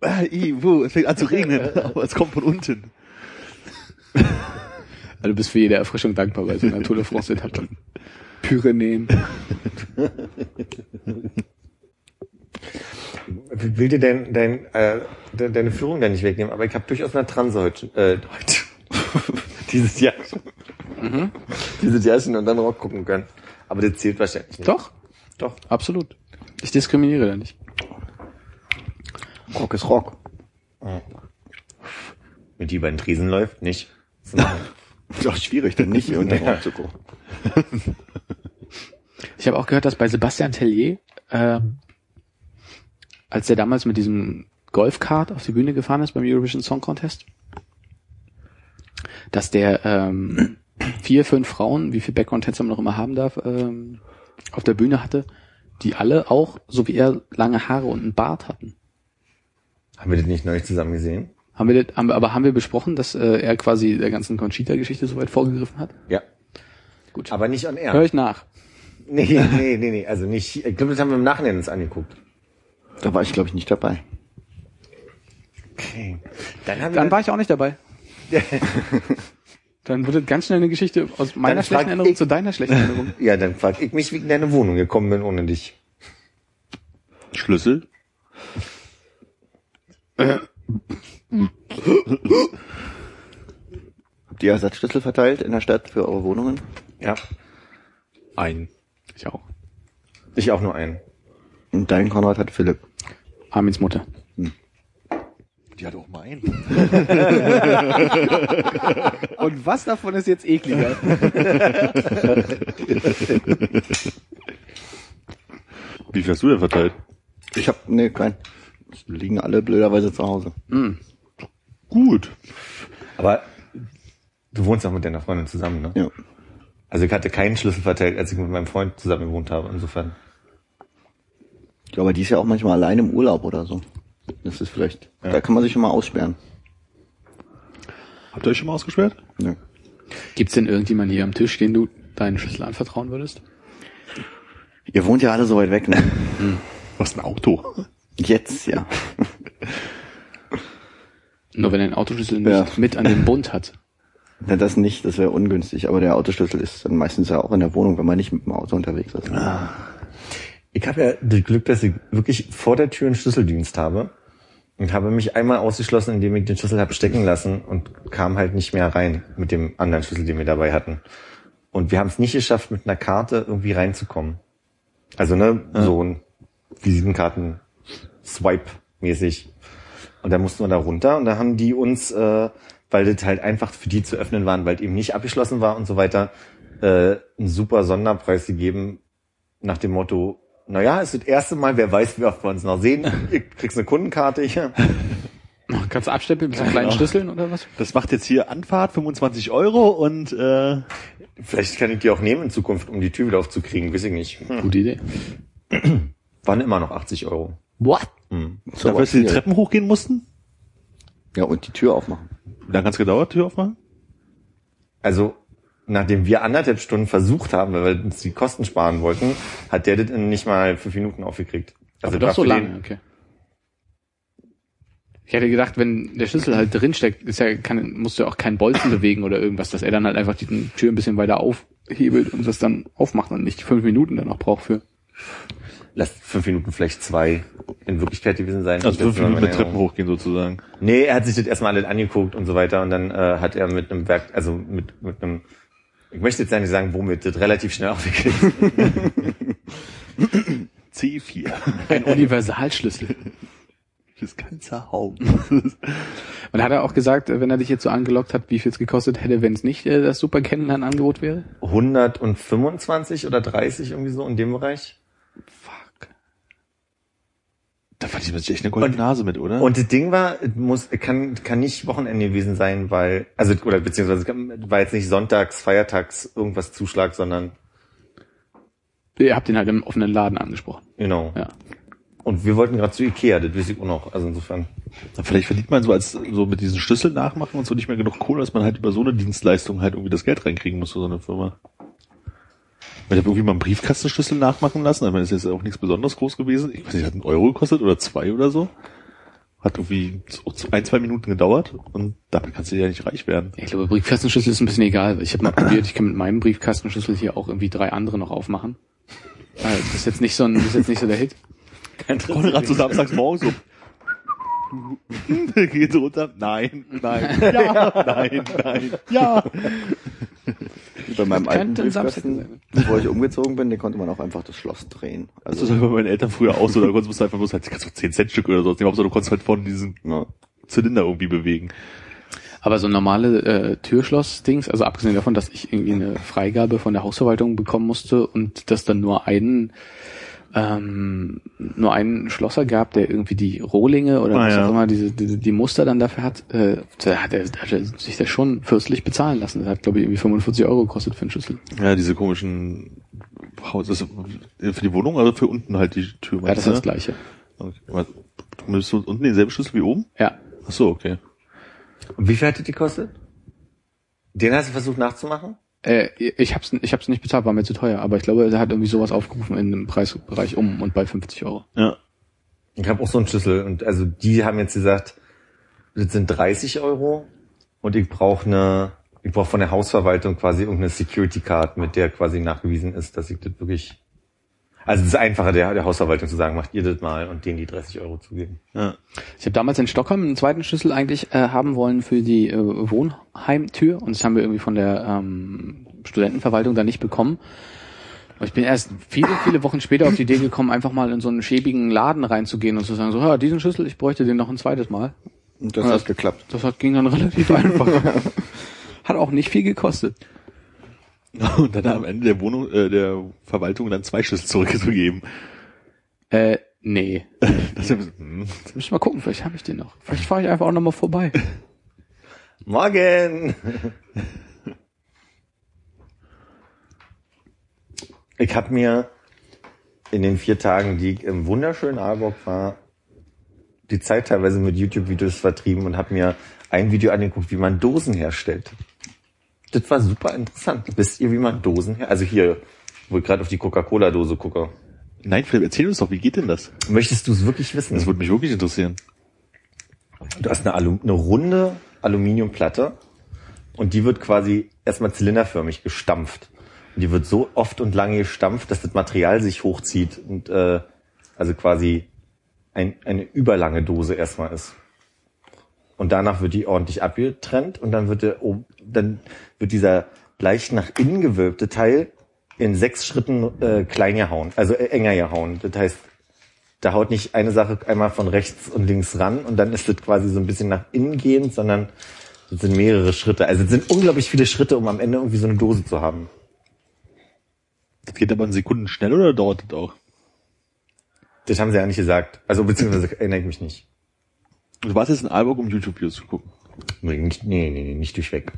Ah, i, wo? Es fängt an zu regnen, aber es kommt von unten. Also du bist für jede Erfrischung dankbar bei so einer Tour de France Etappe. Pyrenäen. Ich will dir dein, dein, äh, de, deine Führung da nicht wegnehmen, aber ich habe durchaus eine Transe heute, äh, heute. dieses Jahr schon. Mhm. Dieses Jahr schon und dann Rock gucken können. Aber das zählt wahrscheinlich nicht. Doch, Doch. absolut. Ich diskriminiere da nicht. Rock ist Rock. Mit die über den Tresen läuft, nicht. Ist auch schwierig, dann nicht unter den Rock zu gucken. Ich habe auch gehört, dass bei Sebastian Tellier, ähm, als der damals mit diesem Golfkart auf die Bühne gefahren ist beim Eurovision Song Contest, dass der ähm, vier, fünf Frauen, wie viel Background-Tänzer man noch immer haben darf, ähm, auf der Bühne hatte, die alle auch, so wie er, lange Haare und einen Bart hatten. Haben wir das nicht neulich zusammen gesehen? Haben wir das, haben, aber haben wir besprochen, dass äh, er quasi der ganzen Conchita-Geschichte so weit vorgegriffen hat? Ja. Gut. Aber nicht on air. Hör ich nach. Nee, nee, nee, nee. Also nicht. Ich glaube, das haben wir im Nachhinein uns angeguckt. Da war ich, glaube ich, nicht dabei. Okay. Dann haben wir. Dann war ich auch nicht dabei. Dann wurde ganz schnell eine Geschichte aus meiner Dann schlechten Erinnerung ich- zu deiner schlechten Erinnerung. ja, dann frag ich mich, wie ich in deine Wohnung gekommen bin ohne dich. Schlüssel? Habt ihr Ersatzschlüssel verteilt in der Stadt für eure Wohnungen? Ja. Ein. Ich auch. Ich auch nur einen. Und dein Konrad hat Philipp. Armins Mutter. Die hat auch mal einen. Und was davon ist jetzt ekliger? Wie viel hast du denn verteilt? Ich hab, nee, kein. Es liegen alle blöderweise zu Hause. Gut. Aber du wohnst auch mit deiner Freundin zusammen, ne? Ja. Also ich hatte keinen Schlüssel verteilt, als ich mit meinem Freund zusammen gewohnt habe. Insofern. Ja, aber die ist ja auch manchmal allein im Urlaub oder so. Das ist vielleicht, da kann man sich schon mal aussperren. Habt ihr euch schon mal ausgesperrt? Ja. Gibt's denn irgendjemanden hier am Tisch, den du deinen Schlüssel anvertrauen würdest? Ihr wohnt ja alle so weit weg, ne? Was ein Auto. Jetzt, ja. Nur wenn er einen Autoschlüssel nicht Ja. mit an den Bund hat. Na, das nicht, das wäre ungünstig, aber der Autoschlüssel ist dann meistens ja auch in der Wohnung, wenn man nicht mit dem Auto unterwegs ist. Ich habe ja das Glück, dass ich wirklich vor der Tür einen Schlüsseldienst habe und habe mich einmal ausgeschlossen, indem ich den Schlüssel habe stecken lassen und kam halt nicht mehr rein mit dem anderen Schlüssel, den wir dabei hatten. Und wir haben es nicht geschafft, mit einer Karte irgendwie reinzukommen. Also ne, so ein Visitenkarten Swipe mäßig. Und da mussten wir da runter und da haben die uns, äh, weil das halt einfach für die zu öffnen waren, weil eben nicht abgeschlossen war und so weiter, äh, einen super Sonderpreis gegeben nach dem Motto, naja, es ist das erste Mal, wer weiß, wie oft wir uns noch sehen. Ihr kriegst eine Kundenkarte hier. Kannst du abstempeln mit so kleinen genau. Schlüsseln oder was? Das macht jetzt hier Anfahrt 25 Euro und äh, Vielleicht kann ich die auch nehmen in Zukunft, um die Tür wieder aufzukriegen, weiß ich nicht. Hm. Gute Idee. Waren immer noch 80 Euro. What? Hm. So, dafür, dass wir die. Treppen hochgehen mussten. Ja, und die Tür aufmachen. Wie lange hat's gedauert, Tür aufmachen? Also, nachdem wir anderthalb Stunden versucht haben, weil wir uns die Kosten sparen wollten, hat der das in nicht mal fünf Minuten aufgekriegt. Also Aber doch so lange, okay. Ich hätte gedacht, wenn der Schlüssel halt drin steckt, ist ja, kann, musst du ja auch keinen Bolzen bewegen oder irgendwas, dass er dann halt einfach die Tür ein bisschen weiter aufhebelt und das dann aufmacht und nicht fünf Minuten dann auch braucht für. Lass fünf Minuten vielleicht zwei in Wirklichkeit gewesen sein. Also fünf Minuten mit Treppen hochgehen sozusagen. Nee, er hat sich das erstmal alles angeguckt und so weiter und dann äh, hat er mit einem Werk, also mit, mit einem, ich möchte jetzt ja nicht sagen, womit, das relativ schnell aufgekriegt. C4. Ein Universalschlüssel. Das ganze Haus. Und hat er auch gesagt, wenn er dich jetzt so angelockt hat, wie viel es gekostet hätte, wenn es nicht äh, das super Kennenlernangebot wäre? 125 oder 30 irgendwie so in dem Bereich. Da verdient man sich echt eine goldene Und- Nase mit, oder? Und das Ding war, es muss, kann, kann nicht Wochenende gewesen sein, weil, also, oder beziehungsweise war jetzt nicht sonntags, feiertags irgendwas Zuschlag, sondern, Ihr habt ihn halt im offenen Laden angesprochen. genau. Ja. Und wir wollten gerade zu Ikea, das weiß ich auch noch. Also insofern. Vielleicht verdient man so als so mit diesen Schlüsseln nachmachen und so nicht mehr genug Kohle, dass man halt über so eine Dienstleistung halt irgendwie das Geld reinkriegen muss für so eine Firma. Ich habe irgendwie mal einen Briefkastenschlüssel nachmachen lassen, aber das ist jetzt auch nichts besonders groß gewesen. Ich weiß nicht, hat einen Euro gekostet oder zwei oder so. Hat irgendwie so ein, zwei Minuten gedauert und damit kannst du ja nicht reich werden. Ich glaube, Briefkastenschlüssel ist ein bisschen egal. Ich habe mal probiert, ich kann mit meinem Briefkastenschlüssel hier auch irgendwie drei andere noch aufmachen. Äh, Das ist jetzt nicht so ein, das ist jetzt nicht so der Hit. Konrad so samstags morgens so. Geht so runter. Nein, nein, ja, nein, nein, ja. Bei meinem alten Briefkasten, bevor ich umgezogen bin, den konnte man auch einfach das Schloss drehen. Das Also, ist halt bei meinen Eltern früher auch so, da konntest du einfach bloß halt, kannst du 10 Cent Stück oder so nehmen, aber du konntest halt vorne diesen ja. Zylinder irgendwie bewegen. Aber so normale äh, Türschloss-Dings, also abgesehen davon, dass ich irgendwie eine Freigabe von der Hausverwaltung bekommen musste und dass dann nur einen ähm, nur einen Schlosser gab, der irgendwie die Rohlinge oder Ah, was ja. auch immer diese, die, die Muster dann dafür hat, äh, da hat er, hat er sich das schon fürstlich bezahlen lassen. Das hat, glaube ich, irgendwie 45 Euro gekostet für einen Schlüssel. Ja, diese komischen Haus, das ist für die Wohnung, also für unten halt die Tür. Ja, das ist das meinst du, Gleiche. ne? Okay. Du nimmst so unten denselben Schlüssel wie oben? Ja. Ach so, okay. Und wie viel hat das gekostet? Den hast du versucht nachzumachen? Äh, ich hab's, ich hab's nicht bezahlt, war mir zu teuer, aber ich glaube, er hat irgendwie sowas aufgerufen in dem Preisbereich um und bei 50 Euro. Ja. Ich habe auch so einen Schlüssel und also die haben jetzt gesagt, das sind 30 Euro und ich brauche eine, ich brauche von der Hausverwaltung quasi irgendeine Security Card, mit der quasi nachgewiesen ist, dass ich das wirklich. Also es ist einfacher der, der Hausverwaltung zu sagen, macht ihr das mal und denen die 30 Euro zugeben. ja. Ich habe damals in Stockholm einen zweiten Schlüssel eigentlich äh, haben wollen für die äh, Wohnheimtür und das haben wir irgendwie von der ähm, Studentenverwaltung dann nicht bekommen. Aber ich bin erst viele, viele Wochen später auf die Idee gekommen, einfach mal in so einen schäbigen Laden reinzugehen und zu sagen, so, ja, diesen Schlüssel, ich bräuchte den noch ein zweites Mal. Und das Ja. hat geklappt. Das hat, ging dann relativ einfach. Hat auch nicht viel gekostet. Und dann am Ende der Wohnung, äh, der Verwaltung dann zwei Schlüssel zurückzugeben. Äh, nee. Das ist, hm. Müssen wir mal gucken, vielleicht habe ich den noch. Vielleicht fahre ich einfach auch nochmal vorbei. Morgen! Ich habe mir in den vier Tagen, die ich im wunderschönen Aalborg war, die Zeit teilweise mit YouTube-Videos vertrieben und habe mir ein Video angeguckt, wie man Dosen herstellt. Das war super interessant. Wisst ihr, wie man Dosen her... Also hier, wo ich gerade auf die Coca-Cola-Dose gucke. Nein, Philipp, erzähl uns doch, wie geht denn das? Möchtest du es wirklich wissen? Das würde mich wirklich interessieren. Du hast eine, Alu eine runde Aluminiumplatte und die wird quasi erstmal zylinderförmig gestampft. Und die wird so oft und lange gestampft, dass das Material sich hochzieht und äh, also quasi ein, eine überlange Dose erstmal ist. Und danach wird die ordentlich abgetrennt und dann wird der, oben- dann wird dieser leicht nach innen gewölbte Teil in sechs Schritten äh, klein gehauen, also äh, enger gehauen. Das heißt, da haut nicht eine Sache einmal von rechts und links ran und dann ist das quasi so ein bisschen nach innen gehend, sondern das sind mehrere Schritte. Also es sind unglaublich viele Schritte, um am Ende irgendwie so eine Dose zu haben. Das geht aber in Sekunden schnell oder dauert das auch? Das haben sie ja nicht gesagt. Also beziehungsweise erinnere ich mich nicht. Du warst jetzt in Aalborg, um YouTube-Videos zu gucken. Nee, nee, nee, nee, nicht durchweg.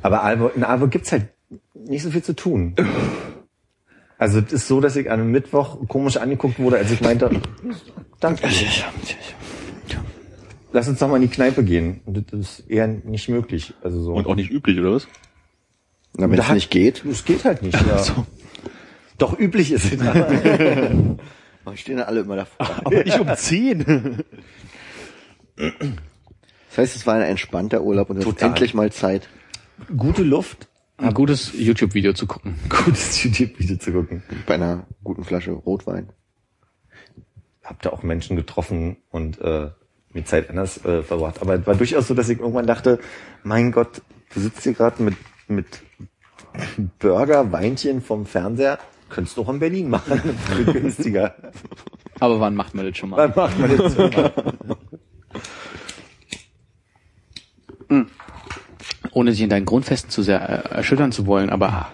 Aber Aalborg, in Aalborg gibt's halt nicht so viel zu tun. Also es ist so, dass ich an einem Mittwoch komisch angeguckt wurde, als ich meinte, danke. Lass uns doch mal in die Kneipe gehen. Und das ist eher nicht möglich. Also so. Und auch nicht üblich, oder was? Na, wenn Da es nicht geht, Es geht halt nicht. Ja. Doch üblich ist es. dann stehen alle immer davor. Aber nicht um 10. Das heißt, es war ein entspannter Urlaub und es ist endlich mal Zeit. Gute Luft, Ein gutes YouTube-Video zu gucken. gutes YouTube-Video zu gucken. Bei einer guten Flasche Rotwein. Hab da auch Menschen getroffen und äh, mir Zeit anders äh, verbracht. Aber es war durchaus so, dass ich irgendwann dachte, mein Gott, du sitzt hier gerade mit, mit Burger, Weinchen vom Fernseher, könntest du auch in Berlin machen. Günstiger. Aber wann macht man das schon mal? Dann macht man jetzt so mal. Ohne sich in deinen Grundfesten zu sehr äh, erschüttern zu wollen, aber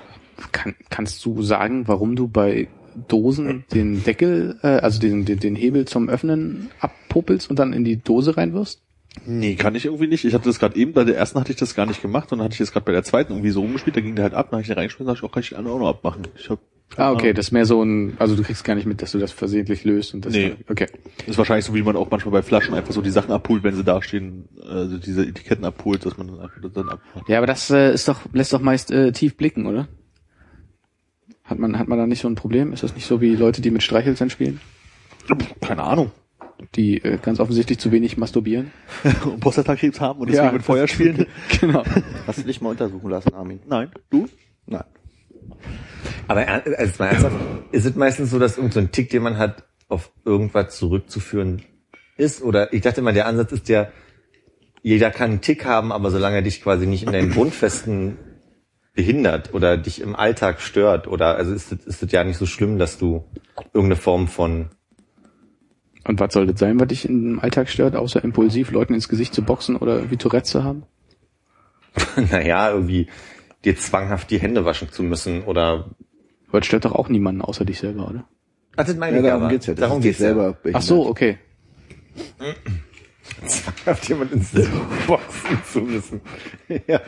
kann, kannst du sagen, warum du bei Dosen den Deckel, äh, also den, den, den Hebel zum Öffnen abpuppelst und dann in die Dose reinwirfst? Nee, kann ich irgendwie nicht. Ich hatte das gerade eben, bei der ersten hatte ich das gar nicht gemacht und dann hatte ich das gerade bei der zweiten irgendwie so rumgespielt, da ging der halt ab, dann habe ich den reingeschmissen, sag ich, auch kann ich den anderen auch noch abmachen. Ich hab, Ah, okay, das ist mehr so ein, also du kriegst gar nicht mit, dass du das versehentlich löst und das. Nee. Okay. ist wahrscheinlich so, wie man auch manchmal bei Flaschen einfach so die Sachen abholt, wenn sie da stehen, also diese Etiketten abholt, dass man dann einfach das dann abmacht. Ja, aber das äh, ist doch, lässt doch meist äh, tief blicken, oder? Hat man, hat man da nicht so ein Problem? Ist das nicht so wie Leute, die mit Streichhölzern spielen? Keine Ahnung. Die äh, ganz offensichtlich zu wenig masturbieren? Und Prostatakrebs haben und deswegen mit Feuer spielen? genau. Hast du dich mal untersuchen lassen, Armin? Nein. Du? Nein. Aber er- also ernsthaft, ist es meistens so, dass irgend so ein Tick, den man hat, auf irgendwas zurückzuführen ist? Oder ich dachte immer, der Ansatz ist ja, jeder kann einen Tick haben, aber solange er dich quasi nicht in deinen Grundfesten behindert oder dich im Alltag stört, oder also ist es, ist es ja nicht so schlimm, dass du irgendeine Form von Und was soll das sein, was dich im Alltag stört, außer impulsiv Leuten ins Gesicht zu boxen oder wie Tourette zu haben? naja, irgendwie dir zwanghaft die Hände waschen zu müssen oder Aber das stört doch auch niemanden außer dich selber, oder? Ach, das meine Ja, darum aber. geht's ja. Das Darum geht's ja. selber behindert. Ach so, okay. Zwanghaft jemand ins Boxen zu müssen. ja.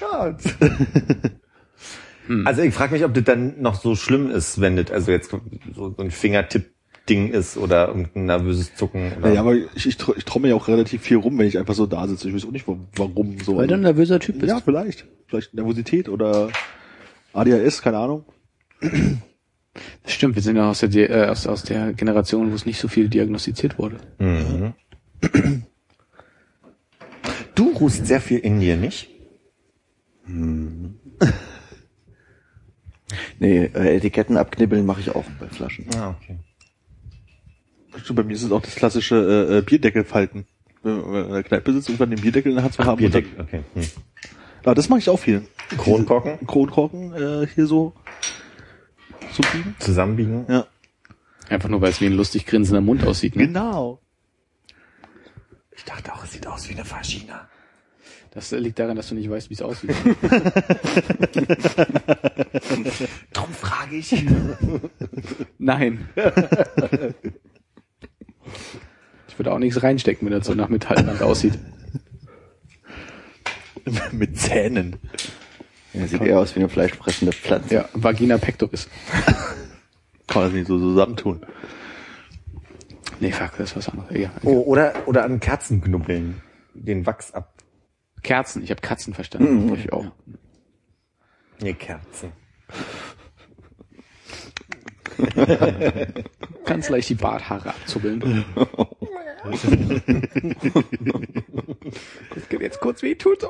ja. Also ich frage mich, ob das dann noch so schlimm ist, wenn das also jetzt so, so ein Fingertipp-Ding ist oder irgendein nervöses Zucken. Oder Naja, aber ich, ich, ich trommel ja auch relativ viel rum, wenn ich einfach so da sitze. Ich weiß auch nicht, wa- warum so. Weil du ein nervöser Typ bist. ja, vielleicht. Vielleicht Nervosität oder ADHS, keine Ahnung. Das stimmt, wir sind ja aus der, De- äh, aus, aus der Generation, wo es nicht so viel diagnostiziert wurde. Mhm. Du ruhst sehr viel in dir, nicht? Nee, äh, Etiketten abknibbeln mache ich auch bei Flaschen. Ah, okay. Stimmt, Bei mir ist es auch das klassische äh, äh, Bierdeckelfalten. Wenn man in der Kneipe sitzt, irgendwann den Bierdeckel in der Hand zu haben. und Bierdeckel, okay. Hm. Dann, aber das mache ich auch viel. Kronkorken Kronkorken äh, hier so zu biegen. zusammenbiegen. Ja. Einfach nur, weil es wie ein lustig grinsender Mund aussieht. Ne? Genau. Ich dachte auch, es sieht aus wie eine Vagina. Das liegt daran, dass du nicht weißt, wie es aussieht. Drum frage ich. Nein. ich würde auch nichts reinstecken, wenn das so nach Metallband aussieht. Mit Zähnen. Ja, sieht eher aus wie eine fleischfressende Pflanze. Ja, Vagina pectoris. Kann man das nicht so zusammentun. Nee, fuck, das ist was anderes. Egal. Oh, oder, oder an Kerzen knubbeln. Den Wachs ab. Kerzen, ich habe Katzen verstanden. Mhm, ich auch. Ja. Nee, Kerzen. Ganz leicht die Barthaare abzubbeln. das geht jetzt kurz weh, tut.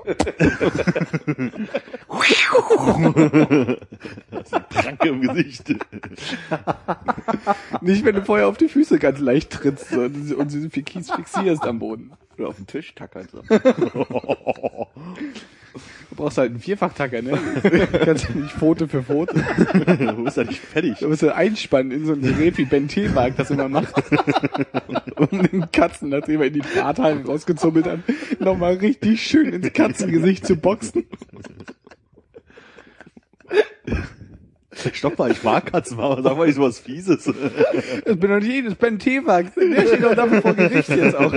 Pranke im Gesicht. Nicht, wenn du vorher auf die Füße ganz leicht trittst und sie- fixierst am Boden. Oder auf den Tisch tackern so. brauchst halt einen Vierfachtacker, ne? Kannst du nicht Pfote für Pfote. du bist ja nicht fertig. Du musst du einspannen in so ein Gerät wie Ben Telmark das immer macht. um den Katzen, nachdem er in die Barthaare rausgezummelt hat, nochmal richtig schön ins Katzengesicht zu boxen. Stopp mal, ich mag Katzen, aber sag mal nicht so was Fieses. Das bin doch nicht ich, das ist Ben Tevax. Der steht doch dafür vor Gericht jetzt auch.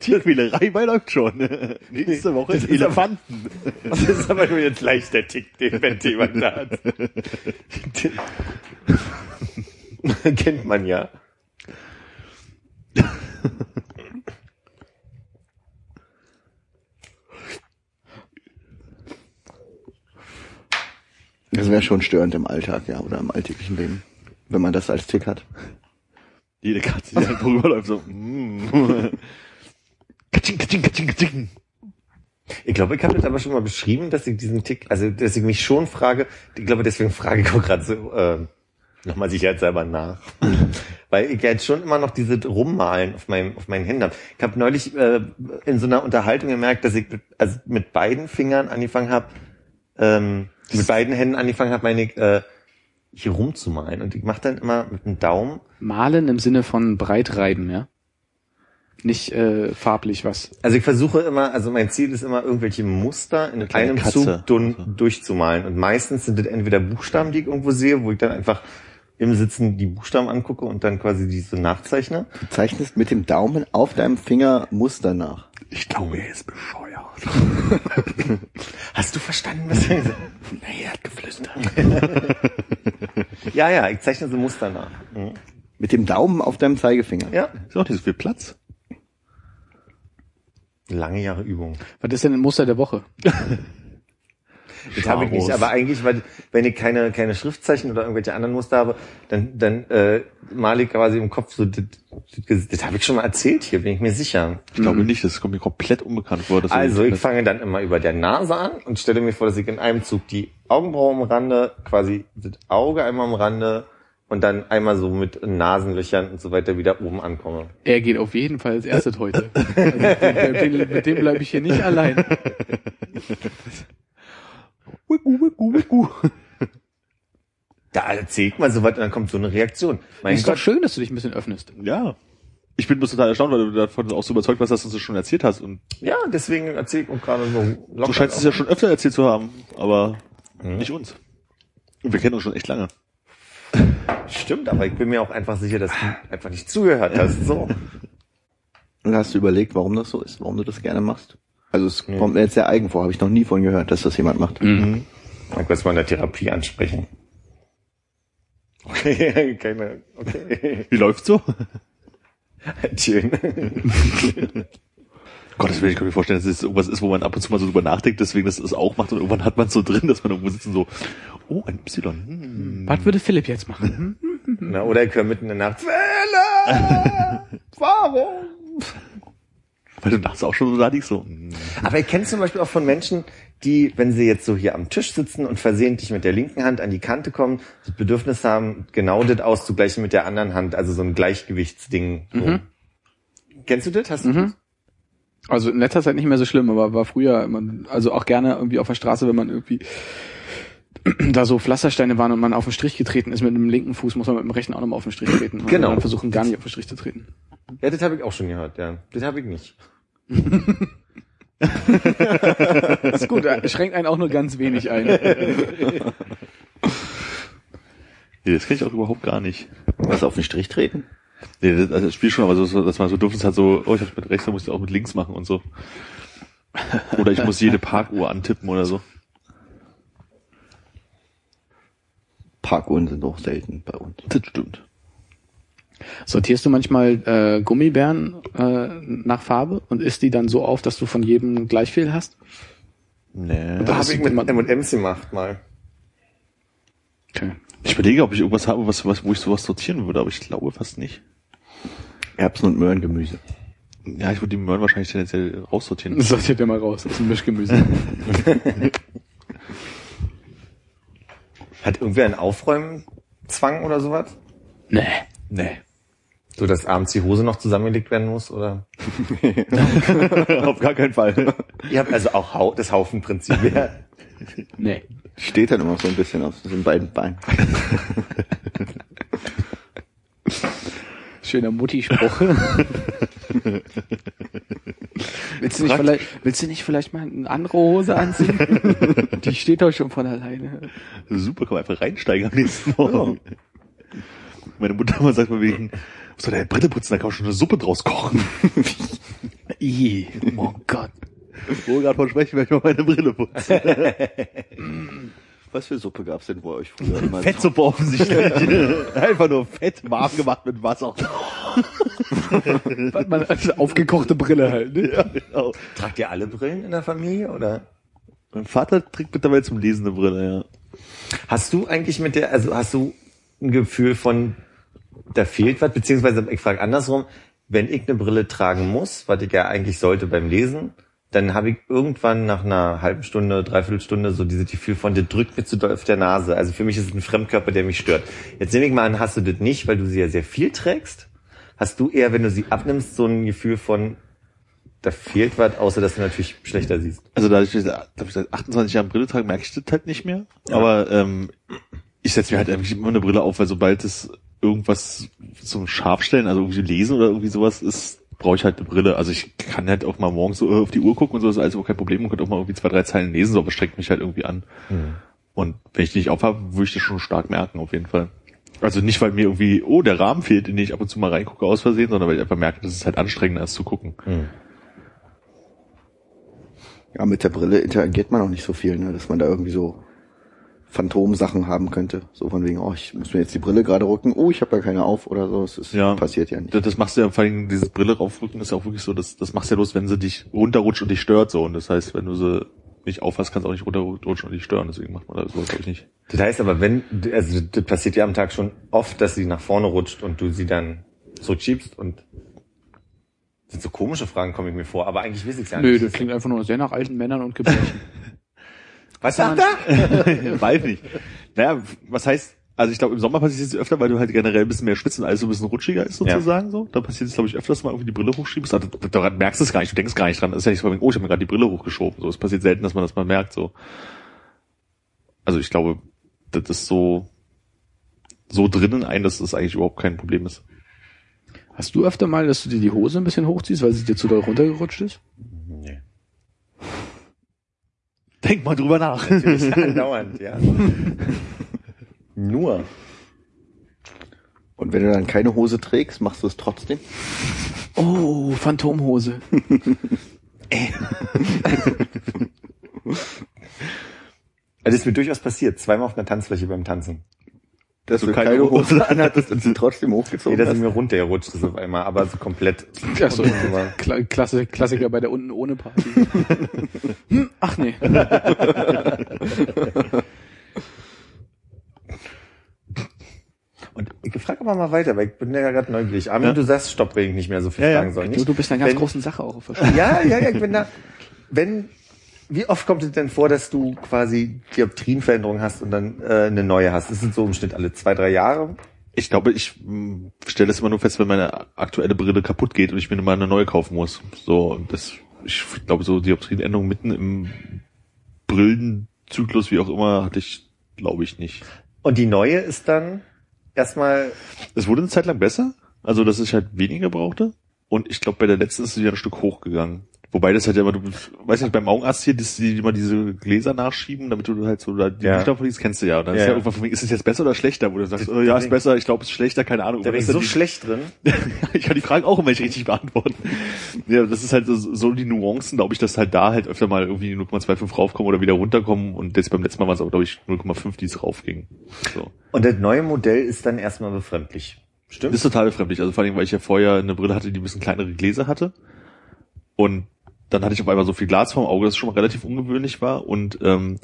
Tierquälerei läuft schon. Nächste Woche ist Elefanten. Das ist aber nur jetzt leicht der Tick, den Ben Themann da hat. Kennt man ja. Das wäre schon störend im Alltag, ja, oder im alltäglichen Leben, wenn man das als Tick hat. Jede Katze, die einfach rüberläuft, so. Mm. Katsching, katsching, katsching, katsching. Ich glaube, ich habe das aber schon mal beschrieben, dass ich diesen Tick, also dass ich mich schon frage, ich glaube, deswegen frage ich auch gerade so äh, nochmal sicherheitshalber nach. Weil ich jetzt schon immer noch diese Rummalen auf meinem auf meinen Händen habe. Ich habe neulich äh, in so einer Unterhaltung gemerkt, dass ich mit, also mit beiden Fingern angefangen habe, ähm, mit beiden Händen angefangen habe, meine ich, äh, hier rumzumalen. Und ich mache dann immer mit dem Daumen Malen im Sinne von breit reiben, ja? Nicht äh, farblich was. Also ich versuche immer, also mein Ziel ist immer, irgendwelche Muster in einem Katze. Zug dun durchzumalen. Und meistens sind das entweder Buchstaben, die ich irgendwo sehe, wo ich dann einfach im Sitzen die Buchstaben angucke und dann quasi diese nachzeichne. Du zeichnest mit dem Daumen auf deinem Finger Muster nach. Ich glaube, er ist bescheuert. Hast du verstanden, was er gesagt hat? Nee, er hat geflüstert. Ja, ja, ich zeichne so Muster nach. Mhm. Mit dem Daumen auf deinem Zeigefinger. Ja. Ist auch nicht so viel Platz. Lange Jahre Übung. Was ist denn ein Muster der Woche? Das habe ich nicht, aber eigentlich, weil, wenn ich keine, keine Schriftzeichen oder irgendwelche anderen Muster habe, dann, dann äh, male ich quasi im Kopf so, das, das, das habe ich schon mal erzählt hier, bin ich mir sicher. Ich glaube nicht, das kommt mir komplett unbekannt vor. dass Also ich fange dann immer über der Nase an und stelle mir vor, dass ich in einem Zug die Augenbraue am Rande, quasi das Auge einmal am Rande und dann einmal so mit Nasenlöchern und so weiter wieder oben ankomme. Er geht auf jeden Fall als erstes heute. Also, den, den, mit dem bleibe ich hier nicht allein. Wiku, wiku, wiku. Da erzählt man so was und dann kommt so eine Reaktion. Mein ist doch Gott, schön, dass du dich ein bisschen öffnest. Ja. Ich bin bloß total erstaunt, weil du davon auch so überzeugt warst, dass du es schon erzählt hast. Und ja, deswegen erzähle ich auch gerade so locker. du scheinst es ja schon öfter erzählt zu haben, aber nicht uns. Und wir kennen uns schon echt lange. Stimmt, aber ich bin mir auch einfach sicher, dass du einfach nicht zugehört hast. So. Und hast du überlegt, warum das so ist, warum du das gerne machst? Also es kommt mir jetzt sehr eigen vor, habe ich noch nie von gehört, dass das jemand macht. Dann kannst du mal in der Therapie ansprechen. Okay, keine, okay. Wie läuft's so? Schön. Gottes Willen, ich kann mir vorstellen, dass es irgendwas ist, wo man ab und zu mal so drüber nachdenkt, deswegen das es auch macht und irgendwann hat man es so drin, dass man irgendwo sitzt und so, oh, ein Y. Hm. Was würde Philipp jetzt machen? Na, oder ich höre mitten in der Nacht, Welle! Warum? Weil du nachts auch schon so da liegst, so. hm. Aber ich kenne zum Beispiel auch von Menschen, die, wenn sie jetzt so hier am Tisch sitzen und versehentlich mit der linken Hand an die Kante kommen, das Bedürfnis haben, genau das auszugleichen mit der anderen Hand, also so ein Gleichgewichtsding. So. Kennst du das? Hast du das? Also in letzter Zeit nicht mehr so schlimm, aber war früher immer, also auch gerne irgendwie auf der Straße, wenn man irgendwie da so Pflastersteine waren und man auf den Strich getreten ist mit dem linken Fuß, muss man mit dem rechten auch nochmal auf den Strich treten. Und Genau. dann versuchen gar nicht auf den Strich zu treten. Ja, das habe ich auch schon gehört, ja. Das habe ich nicht. Das ist gut, schränkt einen auch nur ganz wenig ein. Nee, das kenne ich auch überhaupt gar nicht. Was auf den Strich treten? Nee, das, also das Spiel schon, aber so, so, dass man so dürfen hat, so, oh, ich hab's mit rechts, dann muss ich auch mit links machen und so. Oder ich muss jede Parkuhr antippen oder so. Parkuhren sind auch selten bei uns. Das stimmt. Sortierst du manchmal äh, Gummibären äh, nach Farbe und isst die dann so auf, dass du von jedem gleich viel hast? Nee. Da Das habe ich mit M&M's gemacht mal. Okay. Ich überlege, ob ich irgendwas habe, was, was, wo ich sowas sortieren würde, aber ich glaube fast nicht. Erbsen und Möhrengemüse. Ja, ich würde die Möhren wahrscheinlich tendenziell raussortieren. Sortiert ihr mal raus, das ist ein Mischgemüse. Hat irgendwer einen Aufräumzwang oder sowas? nee. Nee. So, dass abends die Hose noch zusammengelegt werden muss, oder? Auf gar keinen Fall. Ihr habt also auch Hau das Haufenprinzip. Ja. Nee. Steht dann immer so ein bisschen auf den beiden Beinen. Schöner Mutti-Spruch. Willst du, nicht vielleicht, willst du nicht vielleicht mal eine andere Hose anziehen? Die steht doch schon von alleine. Super, kann man einfach reinsteigen am nächsten Morgen. Meine Mutter immer sagt mal wegen, was soll der Brille putzen, da kann man schon eine Suppe draus kochen. I, oh Gott. Wo wir gerade von sprechen, wenn ich mal meine Brille putze. Was für Suppe gab's denn bei euch früher immer? Fettsuppe offensichtlich. Einfach nur Fett warm gemacht mit Wasser. Man, also aufgekochte Brille halt, ne? ja, genau. Tragt ihr alle Brillen in der Familie oder? Mein Vater trägt mittlerweile zum Lesen eine Brille, ja. Hast du eigentlich mit der, also hast du ein Gefühl von, da fehlt was, beziehungsweise ich frage andersrum, wenn ich eine Brille tragen muss, was ich ja eigentlich sollte beim Lesen, dann habe ich irgendwann nach einer halben Stunde, dreiviertel Stunde so dieses Gefühl von, der drückt mir zu doll auf der Nase. Also für mich ist es ein Fremdkörper, der mich stört. Jetzt nehme ich mal an, hast du das nicht, weil du sie ja sehr viel trägst? Hast du eher, wenn du sie abnimmst, so ein Gefühl von, da fehlt was, außer dass du natürlich schlechter siehst? Also dadurch, dass ich seit 28 Jahren Brille trage, merke ich das halt nicht mehr. Aber ähm, ich setze mir halt eigentlich immer eine Brille auf, weil sobald es irgendwas zum Scharfstellen, also irgendwie lesen oder irgendwie sowas ist, brauche ich halt eine Brille. Also ich kann halt auch mal morgens so auf die Uhr gucken und so, das ist alles auch kein Problem und könnte auch mal irgendwie zwei, drei Zeilen lesen, so, aber es strengt mich halt irgendwie an. Und wenn ich die nicht aufhabe, würde ich das schon stark merken, auf jeden Fall. Also nicht, weil mir irgendwie, oh, der Rahmen fehlt, in den ich ab und zu mal reingucke aus Versehen, sondern weil ich einfach merke, dass es halt anstrengender ist zu gucken. Ja, mit der Brille interagiert man auch nicht so viel, ne? dass man da irgendwie so Phantomsachen haben könnte. So von wegen, oh, ich muss mir jetzt die Brille gerade rücken, oh, ich habe ja keine auf oder so. Das ist, Ja. passiert ja nicht. Das, das machst du ja vor allem, dieses Brille raufrücken ist ja auch wirklich so, das, das machst du ja los, wenn sie dich runterrutscht und dich stört so. Und das heißt, wenn du sie nicht aufhast, kannst du auch nicht runterrutschen und dich stören. Deswegen macht man das sowas, glaube ich, nicht. Das heißt aber, wenn, also das passiert ja am Tag schon oft, dass sie nach vorne rutscht und du sie dann zurückschiebst und das sind so komische Fragen, komme ich mir vor, aber eigentlich weiß ich es ja Nö, nicht. das klingt einfach nur sehr nach alten Männern und Gebrechen. Was sagt er? Weiß nicht. Naja, was heißt, also ich glaube, im Sommer passiert es öfter, weil du halt generell ein bisschen mehr schwitzt und alles so ein bisschen rutschiger ist sozusagen so. Da passiert es, glaube ich, öfters mal irgendwie die Brille hochschiebst. Also, daran merkst du es gar nicht, du denkst gar nicht dran. Das ist ja nicht so, oh, ich habe mir gerade die Brille hochgeschoben. So, es passiert selten, dass man das mal merkt. So. Also ich glaube, das ist so so drinnen ein, dass das eigentlich überhaupt kein Problem ist. Hast du öfter mal, dass du dir die Hose ein bisschen hochziehst, weil sie dir zu doll runtergerutscht ist? Nee. Denk mal drüber nach. Natürlich andauernd, ja. Nur. Und wenn du dann keine Hose trägst, machst du es trotzdem? Oh, Phantomhose. Also ist mir durchaus passiert, zweimal auf einer Tanzfläche beim Tanzen. Dass du du keine keine Hose Hose anhattest und sie trotzdem Nee, hochgezogen dass sie hast. mir runtergerutscht ist auf einmal, aber so komplett. Ja, so, Kla Klasse, Klassiker bei der unten ohne Party. hm, ach nee. Und ich frage aber mal weiter, weil ich bin ja gerade neugierig. Armin, Ja. du sagst, stopp, weil ich nicht mehr so viel Ja, ja. fragen soll. Du, Nicht? du bist einer ganz Wenn- großen Sache auch verstanden. Ja, ja, ja, ich bin da. Wenn, wie oft kommt es denn vor, dass du quasi Dioptrienveränderung hast und dann äh, eine neue hast? Das sind so im Schnitt alle zwei, drei Jahre. Ich glaube, ich stelle das immer nur fest, wenn meine aktuelle Brille kaputt geht und ich mir mal eine neue kaufen muss. So, das, ich glaube, so Dioptrienänderungen mitten im Brillenzyklus, wie auch immer, hatte ich, glaube ich, nicht. Und die neue ist dann erstmal, Es wurde eine Zeit lang besser, also dass ich halt weniger brauchte. Und ich glaube, bei der letzten ist sie wieder ein Stück hochgegangen. Wobei das halt ja immer, du weiß nicht, beim Augenarzt hier, dass die immer diese Gläser nachschieben, damit du halt so da die Ja. Lichter verliest, kennst du ja. Und dann Ja, ist ja irgendwann von mir, ist es jetzt besser oder schlechter? Wo du sagst, oh, ja, ist besser, ich glaube, es ist schlechter, keine Ahnung. da bin ich so die- schlecht drin. ich kann die Fragen auch immer nicht richtig beantworten. Ja, das ist halt so, so die Nuancen, glaube ich, dass halt da halt öfter mal irgendwie 0,25 raufkommen oder wieder runterkommen und jetzt beim letzten Mal waren es aber, glaube ich, 0,5, die es raufging. So. Und das neue Modell ist dann erstmal befremdlich. Das Stimmt? ist total befremdlich. Also vor allem, weil ich ja vorher eine Brille hatte, die ein bisschen kleinere Gläser hatte. Und dann hatte ich auf einmal so viel Glas vorm Auge, das schon mal relativ ungewöhnlich war. Und ähm,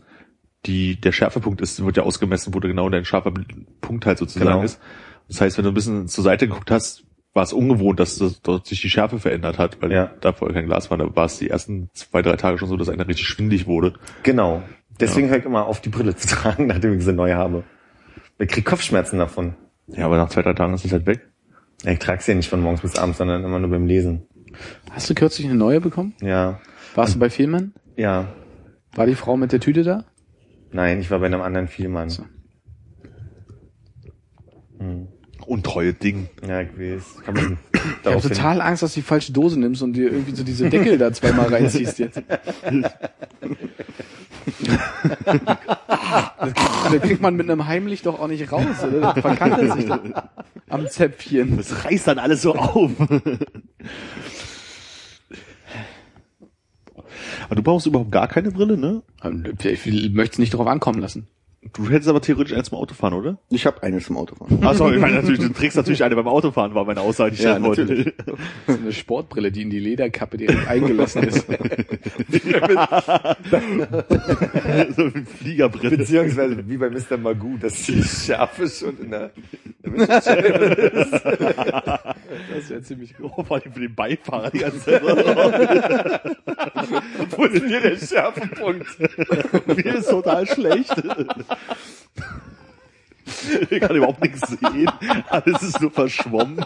die, der Schärfepunkt ist, wird ja ausgemessen, wo genau dein scharfer Punkt halt sozusagen Genau. ist. Das heißt, wenn du ein bisschen zur Seite geguckt hast, war es ungewohnt, dass das, dort sich die Schärfe verändert hat, weil Ja. da vorher kein Glas war. Da war es die ersten zwei, drei Tage schon so, dass einer richtig schwindig wurde. Genau. Deswegen höre ich immer auf, die Brille zu tragen, nachdem ich sie neu habe. Ich krieg Kopfschmerzen davon. Ja, aber nach zwei, drei Tagen ist es halt weg. Ja, Ich trage sie ja nicht von morgens bis abends, sondern immer nur beim Lesen. Hast du kürzlich eine neue bekommen? Ja. Warst du bei Fehlmann? Ja. War die Frau mit der Tüte da? Nein, ich war bei einem anderen Vielmann. So. Hm. Untreue Ding. Ja, ich weiß. Kann man Ich habe total Angst, dass du die falsche Dose nimmst und dir irgendwie so diese Deckel da zweimal reinziehst jetzt. Das kriegt man mit einem Heimlich doch auch nicht raus, oder? Das verkandelt sich dann am Zäpfchen. Das reißt dann alles so auf. Aber du brauchst überhaupt gar keine Brille, ne? Ich möchte es nicht darauf ankommen lassen. Du hättest aber theoretisch eins beim Autofahren, oder? Ich habe eine zum Autofahren. Achso, ich meine natürlich, du trägst natürlich eine beim Autofahren, war meine Aussage, die ich Ja, wollte. natürlich. Das ist eine Sportbrille, die in die Lederkappe direkt eingelassen ist. so eine Fliegerbrille. Beziehungsweise wie bei Mr. Magoo, dass die Schärfe schon in der, in der Windschutzscheibe ist. Das wäre ziemlich gut. Oh, vor allem für den Beifahrer die ganze Zeit. Wo ist denn hier der Schärfepunkt? Mir ist total schlecht. Ich kann überhaupt nichts sehen. Alles ist nur verschwommen.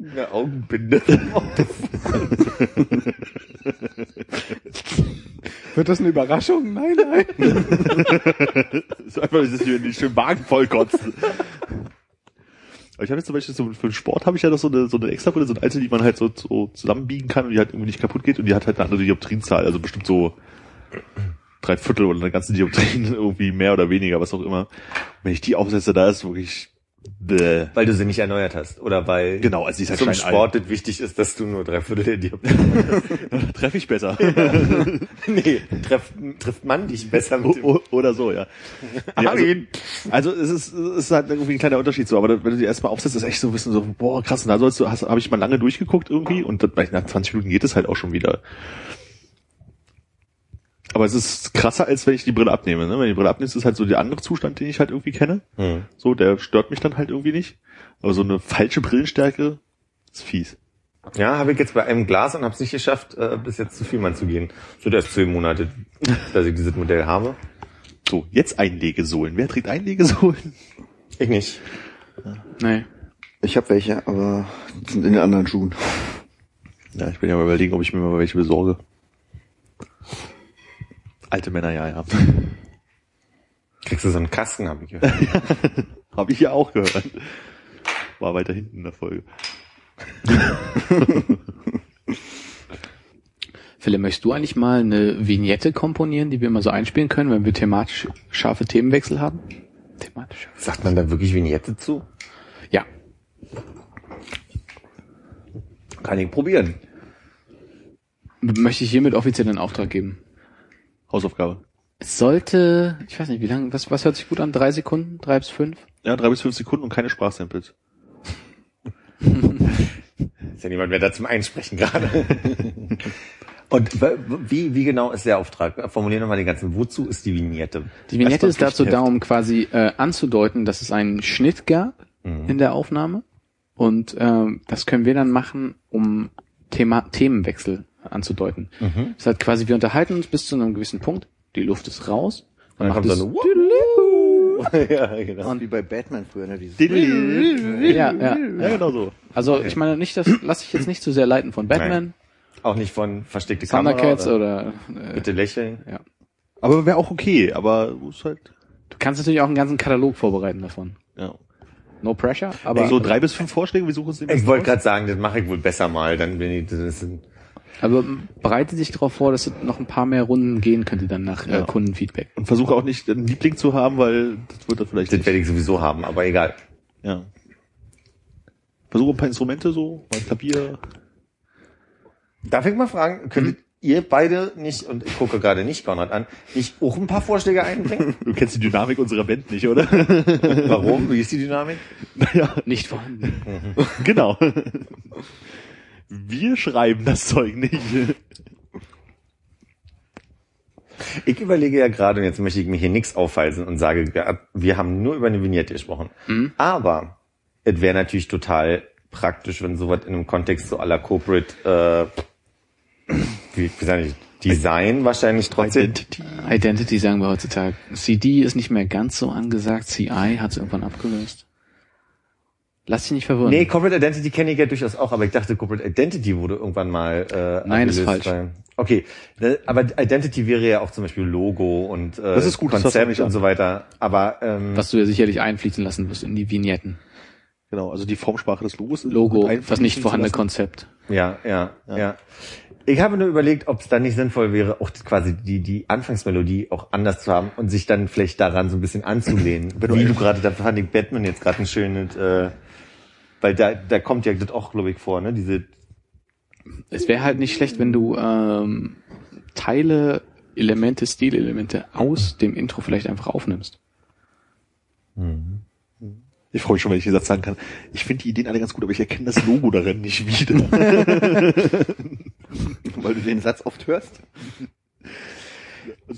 Eine Augenbinde. Wird das eine Überraschung? Nein, nein. So einfach, dass ich mir den schönen Magen vollkotzen. Ich habe jetzt zum Beispiel so, für den Sport habe ich ja noch so eine, so eine extra Brille, so eine alte, die man halt so, so zusammenbiegen kann und die halt irgendwie nicht kaputt geht und die hat halt eine andere Dioptrienzahl, also bestimmt so drei Viertel oder eine ganze Dioptrien irgendwie mehr oder weniger, was auch immer. Wenn ich die aufsetze, da ist wirklich bäh. Weil du sie nicht erneuert hast. Oder weil Genau, also ist halt zum. Sport es wichtig ist, dass du nur drei Viertel der dir treffe ich besser. Nee, trifft, trifft man dich besser mit dem O- oder so, ja. ja also, also es ist, es ist halt irgendwie ein kleiner Unterschied so, aber wenn du die erstmal aufsetzt, ist echt so ein bisschen so, boah, krass, und da sollst du, hast, habe ich mal lange durchgeguckt irgendwie und dann, nach 20 Minuten geht es halt auch schon wieder. Aber es ist krasser, als wenn ich die Brille abnehme. Ne? Wenn ich die Brille abnehme, ist es halt so der andere Zustand, den ich halt irgendwie kenne. Hm. So, der stört mich dann halt irgendwie nicht. Aber so eine falsche Brillenstärke ist fies. Ja, habe ich jetzt bei einem Glas und habe es nicht geschafft, äh, bis jetzt zu viel mal zu gehen. So erst zehn Monate, dass ich dieses Modell habe. So, jetzt Einlegesohlen. Wer trägt Einlegesohlen? Ich nicht. Nee. Ich habe welche, aber die sind in den anderen Schuhen. Ja, ich bin ja mal überlegen, ob ich mir mal welche besorge. Alte Männer, ja, ja. Kriegst du so einen Kasten, habe ich gehört. Habe ich ja auch gehört. War weiter hinten in der Folge. Philipp, möchtest du eigentlich mal eine Vignette komponieren, die wir mal so einspielen können, wenn wir thematisch scharfe Themenwechsel haben? Thematisch. Sagt man da wirklich Vignette zu? Ja. Kann ich probieren. Möchte ich hiermit offiziell einen Auftrag geben. Hausaufgabe. Es sollte, ich weiß nicht, wie lange, was, was hört sich gut an? Drei Sekunden? Drei bis fünf? Ja, drei bis fünf Sekunden und keine Sprachsamples. Ist ja niemand mehr da zum Einsprechen gerade. Und wie, wie genau ist der Auftrag? Formulieren wir mal den ganzen. Wozu ist die Vignette? Die Vignette ist dazu da, um quasi äh, anzudeuten, dass es einen Schnitt gab in der Aufnahme. Und ähm, das können wir dann machen, um Thema Themenwechsel anzudeuten. Das heißt quasi, wir unterhalten uns bis zu einem gewissen Punkt, die Luft ist raus, dann, Dann macht kommt es so eine ja, genau. Wie bei Batman früher, ne? Dieses ja, ja, Ja, genau so. Also ich meine nicht, das lasse ich jetzt nicht zu sehr leiten von Batman, Auch nicht von versteckte Thundercats Kamera. oder äh, Bitte lächeln. ja. Aber wäre auch okay, aber muss halt, Du kannst natürlich auch einen ganzen Katalog vorbereiten davon. ja. No pressure, aber so drei bis fünf Vorschläge, wir suchen uns den Ich wollte gerade sagen, das mache ich wohl besser mal. Dann bin ich, das ist ein, aber bereite dich darauf vor, dass es noch ein paar mehr Runden gehen könnte dann nach Ja. äh, Kundenfeedback. Und versuche auch nicht einen Liebling zu haben, weil das wird dann vielleicht das nicht. werde ich sowieso haben, aber egal. Ja. Versuche ein paar Instrumente so, mal Klavier. Darf ich mal fragen, könntet ihr beide nicht, und ich gucke gerade nicht Konrad an, nicht auch ein paar Vorschläge einbringen? Du kennst die Dynamik unserer Band nicht, oder? Warum? Wie ist die Dynamik? naja, Nicht vorhanden. genau. Wir schreiben das Zeug nicht. Ich überlege ja gerade, und jetzt möchte ich mir hier nichts aufweisen und sage, wir- haben nur über eine Vignette gesprochen. Aber es wäre natürlich total praktisch, wenn sowas in einem Kontext so aller Corporate, äh, wie, wie sag ich, Design wahrscheinlich trotzdem. Identity. Identity sagen wir heutzutage. CD ist nicht mehr ganz so angesagt. CI hat es irgendwann abgelöst. Lass dich nicht verwirren. Nee, Corporate Identity kenne ich ja durchaus auch, aber ich dachte, Corporate Identity wurde irgendwann mal äh, Nein, ist falsch. weil- Okay, ne, aber Identity wäre ja auch zum Beispiel Logo und äh, Das ist gut, das Konzept nicht und an. so weiter. Aber ähm, Was du ja sicherlich einfließen lassen wirst in die Vignetten. Genau, also die Formsprache des Logos. Logo, das nicht vorhandene. Konzept. Ja, ja, ja, Ich habe nur überlegt, ob es dann nicht sinnvoll wäre, auch quasi die, die Anfangsmelodie auch anders zu haben und sich dann vielleicht daran so ein bisschen anzulehnen. Wie du gerade, da fand ich Batman jetzt gerade ein schönes, äh, weil da, da kommt ja das auch, glaube ich, vor, ne? Diese, Es wäre halt nicht schlecht, wenn du ähm, Teile, Elemente, Stilelemente aus dem Intro vielleicht einfach aufnimmst. Ich freue mich schon, wenn ich den Satz sagen kann. Ich finde die Ideen alle ganz gut, aber ich erkenne das Logo darin nicht wieder. Weil du den Satz oft hörst.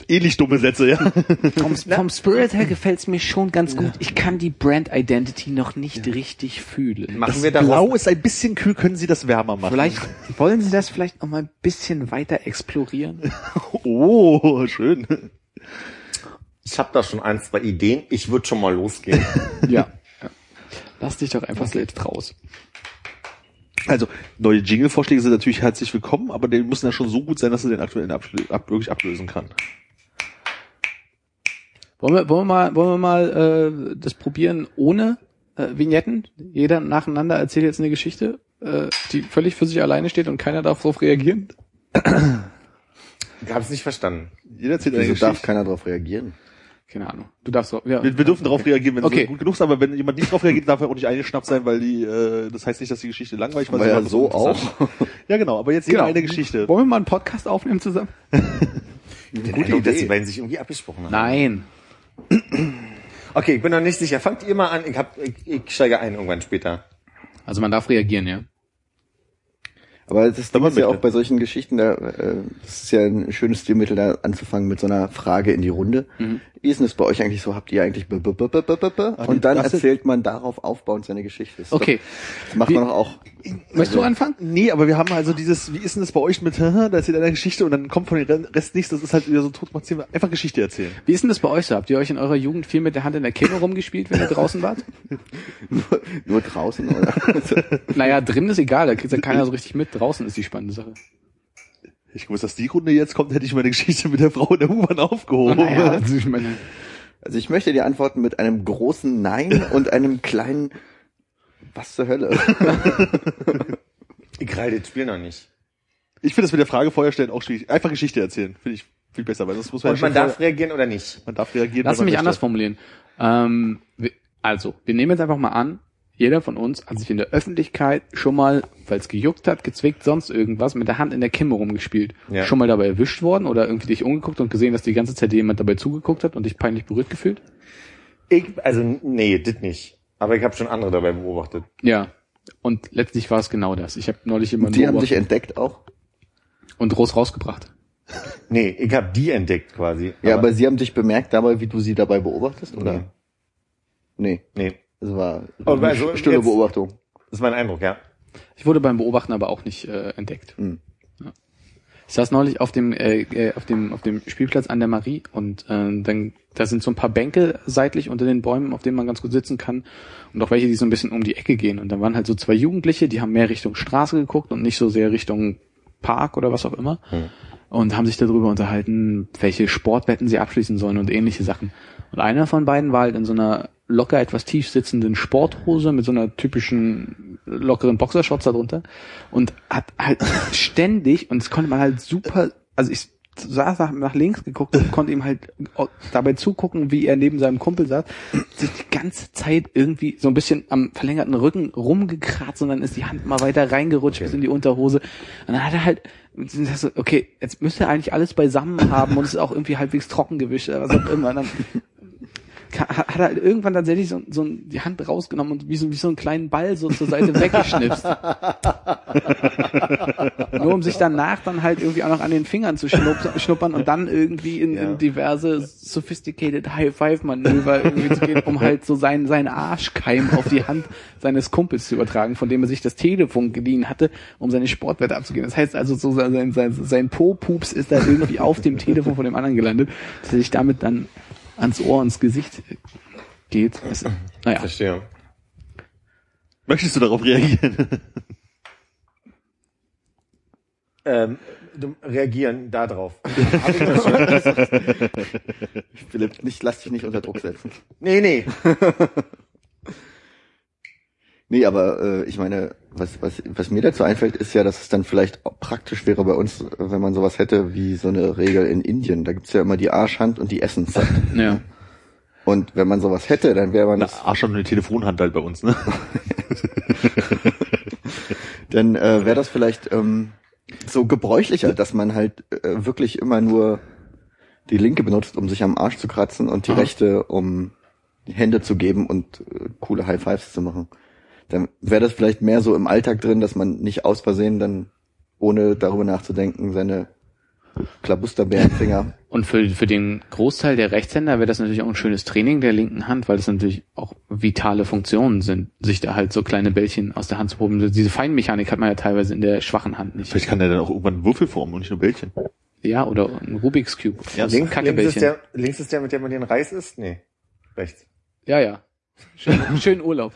Ähnlich dumme Sätze, ja. Vom, vom Spirit her gefällt's mir schon ganz gut. Ich kann die Brand Identity noch nicht richtig fühlen. machen Das wir daraus, Blau ist ein bisschen kühl, können Sie das wärmer machen? Vielleicht wollen Sie das vielleicht noch mal ein bisschen weiter explorieren? Oh, schön. ich habe da schon ein, zwei Ideen, ich würde schon mal losgehen. ja. ja. Lass dich doch einfach selbst raus. Also, neue Jingle-Vorschläge sind natürlich herzlich willkommen, aber die müssen ja schon so gut sein, dass sie den aktuellen Abschl ab, wirklich ablösen kann. Wollen wir, wollen wir mal, wollen wir mal äh, das probieren ohne äh, Vignetten? Jeder nacheinander erzählt jetzt eine Geschichte, äh, die völlig für sich alleine steht und keiner darf darauf reagieren. ich habe es nicht verstanden. Jeder erzählt eine Geschichte. darf keiner darauf reagieren? Keine Ahnung. Du darfst drauf, ja. Wir, wir dürfen darauf reagieren, wenn Okay. es gut genug ist, aber wenn jemand nicht darauf reagiert, darf er auch nicht eingeschnappt sein, weil die, äh, das heißt nicht, dass die Geschichte langweilig war. Weil ja so auch. Ja, genau, aber jetzt jeder eine Geschichte. Wollen wir mal einen Podcast aufnehmen zusammen? Gute Eindruck, dass Idee. die beiden sich irgendwie abgesprochen haben. Nein. Okay, ich bin noch nicht sicher. Fangt ihr mal an, ich, hab, ich, ich steige ein irgendwann später. Also man darf reagieren, ja. Aber das Ding man ist ja auch bei solchen Geschichten, da, äh, das ist ja ein schönes Stilmittel, da anzufangen mit so einer Frage in die Runde. Mhm. Wie ist denn das bei euch eigentlich so? Habt ihr eigentlich b -b -b -b -b -b -b? Und dann erzählt man darauf aufbauend seine Geschichte. Das ist Okay. Doch, das macht Wie- man doch auch. Möchtest du anfangen? Nee, aber wir haben also dieses, wie ist denn das bei euch mit, da erzählt einer Geschichte und dann kommt von dem Rest nichts, das ist halt wieder so tot, einfach Geschichte erzählen. Wie ist denn das bei euch so? Habt ihr euch in eurer Jugend viel mit der Hand in der Kimme rumgespielt, wenn ihr draußen wart? Nur draußen, oder? Naja, drin ist egal, da kriegt ja keiner so richtig mit. Draußen ist die spannende Sache. Ich gewusst, dass die Runde jetzt kommt, hätte ich meine Geschichte mit der Frau in der U-Bahn aufgehoben. Naja, also ich meine, Also ich möchte dir antworten mit einem großen Nein und einem kleinen Was zur Hölle? Ich halte das Spiel noch nicht. Ich finde das mit der Frage vorher stellen auch schwierig. Einfach Geschichte erzählen, finde ich viel besser, weil sonst muss man, Und man darf reagieren oder nicht. man darf reagieren. lass mich möchte. anders formulieren. Ähm, wir- also, wir nehmen jetzt einfach mal an, jeder von uns hat sich in der Öffentlichkeit schon mal, weil es gejuckt hat, gezwickt, sonst irgendwas, mit der Hand in der Kimme rumgespielt. Ja. Schon mal dabei erwischt worden oder irgendwie dich umgeguckt und gesehen, dass die ganze Zeit jemand dabei zugeguckt hat und dich peinlich berührt gefühlt? Ich, also, nee, das nicht. Aber ich habe schon andere dabei beobachtet. Ja. Und letztlich war es genau das. Ich habe neulich jemanden Die haben dich entdeckt auch? und groß rausgebracht. Nee, ich habe die entdeckt quasi. Ja, aber sie haben dich bemerkt dabei, wie du sie dabei beobachtest, oder? Nee. Nee, Es war eine also stille jetzt- Beobachtung. das ist mein Eindruck, ja. Ich wurde beim Beobachten aber auch nicht äh, entdeckt. Hm. Ja. Ich saß neulich auf dem äh, äh, auf dem auf dem Spielplatz an der Marie und äh, dann da sind so ein paar Bänke seitlich unter den Bäumen, auf denen man ganz gut sitzen kann und auch welche, die so ein bisschen um die Ecke gehen. Und dann waren halt so zwei Jugendliche, die haben mehr Richtung Straße geguckt und nicht so sehr Richtung Park oder was auch immer. Und haben sich darüber unterhalten, welche Sportwetten sie abschließen sollen und ähnliche Sachen. Und einer von beiden war halt in so einer locker etwas tief sitzenden Sporthose mit so einer typischen lockeren Boxershorts darunter und hat halt ständig, und das konnte man halt super, also ich saß nach, nach links geguckt und konnte ihm halt dabei zugucken, wie er neben seinem Kumpel saß, sich die ganze Zeit irgendwie so ein bisschen am verlängerten Rücken rumgekratzt und dann ist die Hand mal weiter reingerutscht bis in die Unterhose. Und dann hat er halt, okay, jetzt müsste er eigentlich alles beisammen haben und es ist auch irgendwie halbwegs trocken gewischt, oder was auch immer. Dann hat er irgendwann tatsächlich so, so die Hand rausgenommen und wie so, wie so einen kleinen Ball so zur Seite weggeschnipst. Nur um sich danach dann halt irgendwie auch noch an den Fingern zu schnupp- schnuppern und dann irgendwie in, in diverse sophisticated High-Five-Manöver irgendwie zu gehen, um halt so seinen, seinen Arschkeim auf die Hand seines Kumpels zu übertragen, von dem er sich das Telefon geliehen hatte, um seine Sportwette abzugeben. Das heißt also, so sein, sein, sein Po-Pups ist da irgendwie auf dem Telefon von dem anderen gelandet, dass er sich damit dann ans Ohr, ins Gesicht geht. Das, naja, Verstehe. Möchtest du darauf reagieren? Ähm, du, reagieren da drauf. Hab ich das schon? Philipp, nicht, lass dich nicht unter Druck setzen. nee, nee. Nee, aber äh, ich meine, was, was, was mir dazu einfällt, ist ja, dass es dann vielleicht praktisch wäre bei uns, wenn man sowas hätte wie so eine Regel in Indien. Da gibt's ja immer die Arschhand und die Essenszeit. Ja. Und wenn man sowas hätte, dann wäre man Na, das, Arsch und eine Telefonhand halt bei uns, ne? dann äh, wäre das vielleicht ähm, so gebräuchlicher, dass man halt äh, wirklich immer nur die linke benutzt, um sich am Arsch zu kratzen und die rechte, um die Hände zu geben und äh, coole High Fives zu machen. Dann wäre das vielleicht mehr so im Alltag drin, dass man nicht aus Versehen dann, ohne darüber nachzudenken, seine Klabusterbärenfinger. Und für, für den Großteil der Rechtshänder wäre das natürlich auch ein schönes Training der linken Hand, weil das natürlich auch vitale Funktionen sind, sich da halt so kleine Bällchen aus der Hand zu proben. Diese Feinmechanik hat man ja teilweise in der schwachen Hand nicht. Vielleicht kann der dann auch irgendwann Würfel formen und nicht nur Bällchen. Ja, oder ein Rubik's Cube. Ja, aus Links, links, ist Kackebällchen. der, links ist der, mit dem man den Reis isst? Nee. Rechts. Ja, ja. Schön, schönen Urlaub.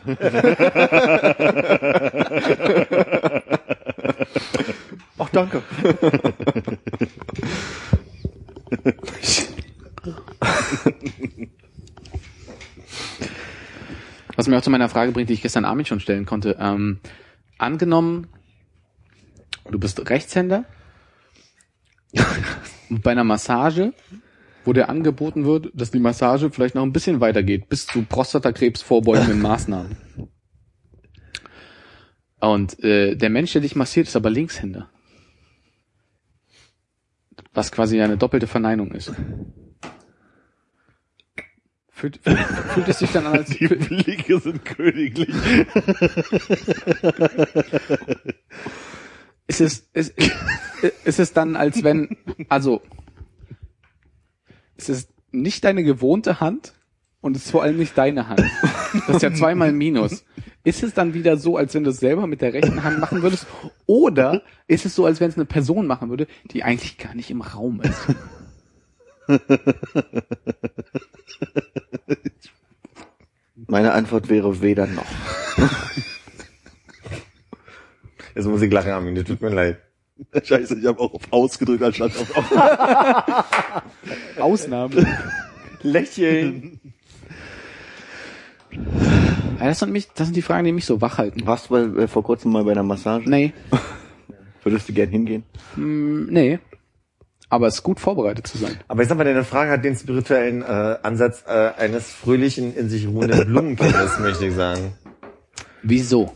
Ach, danke. Was mir auch zu meiner Frage bringt, die ich gestern Abend schon stellen konnte. Ähm, angenommen, du bist Rechtshänder und bei einer Massage, wo dir angeboten wird, dass die Massage vielleicht noch ein bisschen weitergeht, bis zu Prostatakrebs vorbeugenden Maßnahmen. Und äh, der Mensch, der dich massiert, ist aber Linkshänder. Was quasi eine doppelte Verneinung ist. Fühlt, fühlt, fühlt es sich dann an, als Die Blicke sind königlich. ist es, ist, ist es dann, als wenn, also, es ist nicht deine gewohnte Hand und es ist vor allem nicht deine Hand. Das ist ja zweimal Minus. Ist es dann wieder so, als wenn du es selber mit der rechten Hand machen würdest? Oder ist es so, als wenn es eine Person machen würde, die eigentlich gar nicht im Raum ist? Meine Antwort wäre weder noch. Jetzt muss ich lachen, Armin. Das tut mir leid. Scheiße, ich habe auch auf ausgedrückt anstatt auf, auf. Ausnahme. Lächeln. Ja, das, sind mich, das sind die Fragen, die mich so wach halten. Warst du bei, äh, vor kurzem mal bei einer Massage? Nee, Würdest du gern hingehen? mm, nee. Aber es ist gut vorbereitet zu sein. Aber ich sag mal, deine Frage hat den spirituellen äh, Ansatz äh, eines fröhlichen, in sich ruhenden Blumenkindes, möchte ich sagen. Wieso?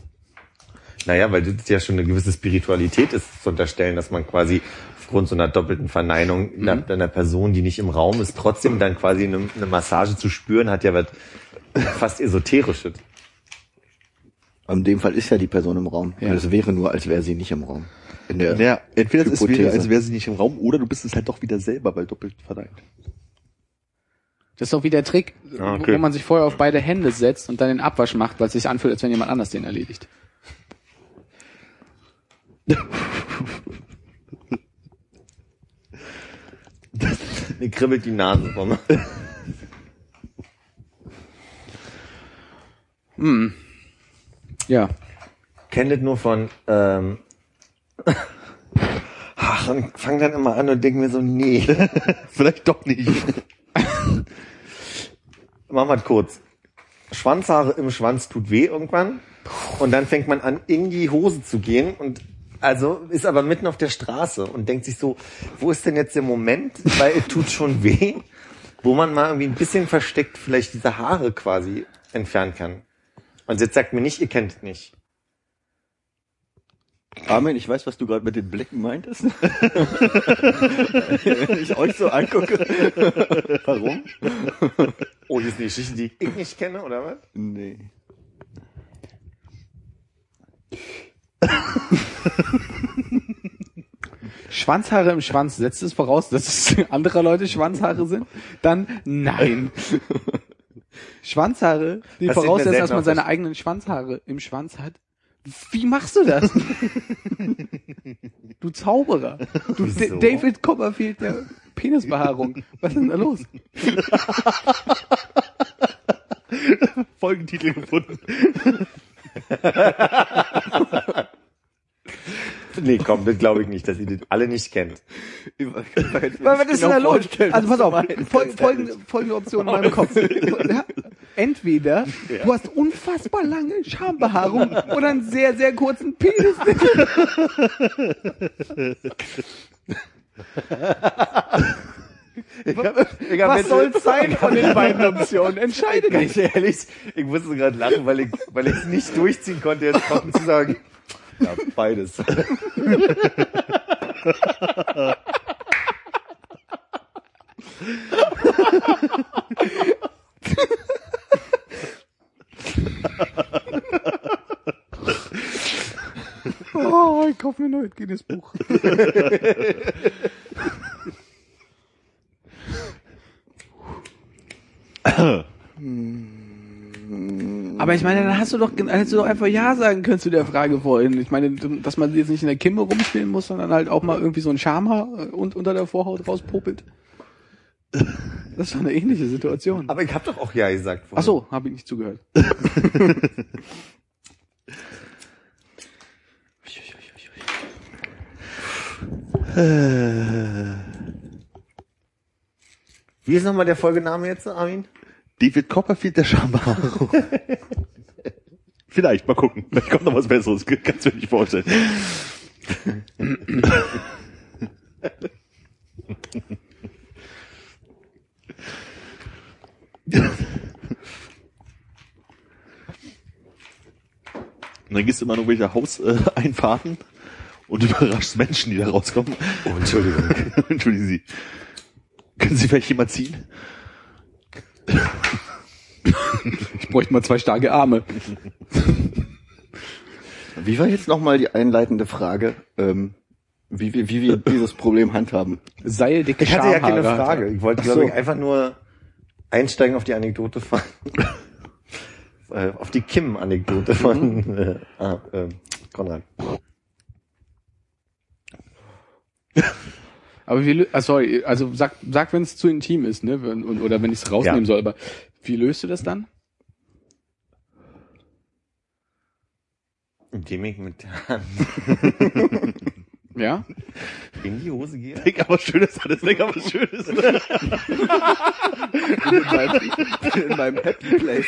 Naja, weil das ja schon eine gewisse Spiritualität ist, zu unterstellen, dass man quasi aufgrund so einer doppelten Verneinung einer, einer Person, die nicht im Raum ist, trotzdem dann quasi eine, eine Massage zu spüren, hat ja was fast Esoterisches. In dem Fall ist ja die Person im Raum. Ja. Es wäre nur, als wäre sie nicht im Raum. In der Naja, entweder es ist wieder, als wäre sie nicht im Raum, oder du bist es halt doch wieder selber, weil doppelt verneint. Das ist doch wie der Trick, Ah, okay. wo man sich vorher auf beide Hände setzt und dann den Abwasch macht, weil es sich anfühlt, als wenn jemand anders den erledigt. Mir kribbelt die Nase rum. Ja. Kennt das nur von ähm, Ach, und fang dann immer an und denk mir so, nee. Vielleicht doch nicht. Machen wir kurz. Schwanzhaare im Schwanz tut weh irgendwann. Und dann fängt man an, in die Hose zu gehen und also ist aber mitten auf der Straße und denkt sich so, wo ist denn jetzt der Moment, weil es tut schon weh, wo man mal irgendwie ein bisschen versteckt vielleicht diese Haare quasi entfernen kann. Und jetzt sagt mir nicht, ihr kennt es nicht. Armin, ich weiß, was du gerade mit den Blicken meintest. Wenn ich euch so angucke. Warum? Oh, hier ist eine Geschichte, die ich nicht kenne, oder was? Nee. Schwanzhaare im Schwanz, setzt es voraus, dass es andere Leute Schwanzhaare sind? Dann nein. Schwanzhaare, die Das selten dass man seine eigenen Schwanzhaare im Schwanz hat. Wie machst du das? du Zauberer. Du Wieso? David Copperfield der Penisbehaarung. Was ist denn da los? Folgentitel gefunden. Nee, komm, das glaube ich nicht, dass ihr das alle nicht kennt. Was ist denn da los? Also pass auf, fol folgende, folgende Option in meinem Kopf. Ja? Entweder du hast unfassbar lange Schambehaarung oder einen sehr, sehr kurzen Penis. Was soll's sein von den beiden Optionen? Entscheide Ganz dich. ehrlich, ich musste gerade lachen, weil ich, weil ich es nicht durchziehen konnte, jetzt trocken zu sagen. Ja, beides. Oh, ich kauf mir ein Guinness Buch. Aber ich meine, dann hast du doch, dann hättest du doch einfach Ja sagen können zu der Frage vorhin. Ich meine, dass man jetzt nicht in der Kimme rumspielen muss, sondern halt auch mal irgendwie so ein Schamhaar äh, und unter der Vorhaut rauspopelt. Das ist doch eine ähnliche Situation. Aber ich habe doch auch Ja gesagt. vorhin. Ach so, habe ich nicht zugehört. Wie ist nochmal der Folgename jetzt, Armin? David Copperfield, der Schambehaarung. Vielleicht, mal gucken. Vielleicht kommt noch was Besseres. Kannst du dir nicht vorstellen. Und dann gehst du immer in irgendwelche Hauseinfahrten und überraschst Menschen, die da rauskommen. Oh, Entschuldigung. Entschuldigen Sie. Können Sie vielleicht jemand ziehen? Ich bräuchte mal zwei starke Arme. Wie war jetzt nochmal die einleitende Frage, ähm, wie, wie, wie wir dieses Problem handhaben? Seildicke Ich hatte ja keine. Frage. Ich wollte, Ach glaube so. ich, einfach nur einsteigen auf die Anekdote von, äh, auf die Kim-Anekdote von äh, ah, äh, Konrad. Aber wie, ah, sorry, also sag, sag wenn es zu intim ist, ne, wenn- und, oder wenn ich es rausnehmen Ja. soll, aber wie löst du das dann? Indem ich mit der Hand Ja? in die Hose gehe. Denk aber schönes, das denk aber schönes. In meinem, in meinem Happy Place.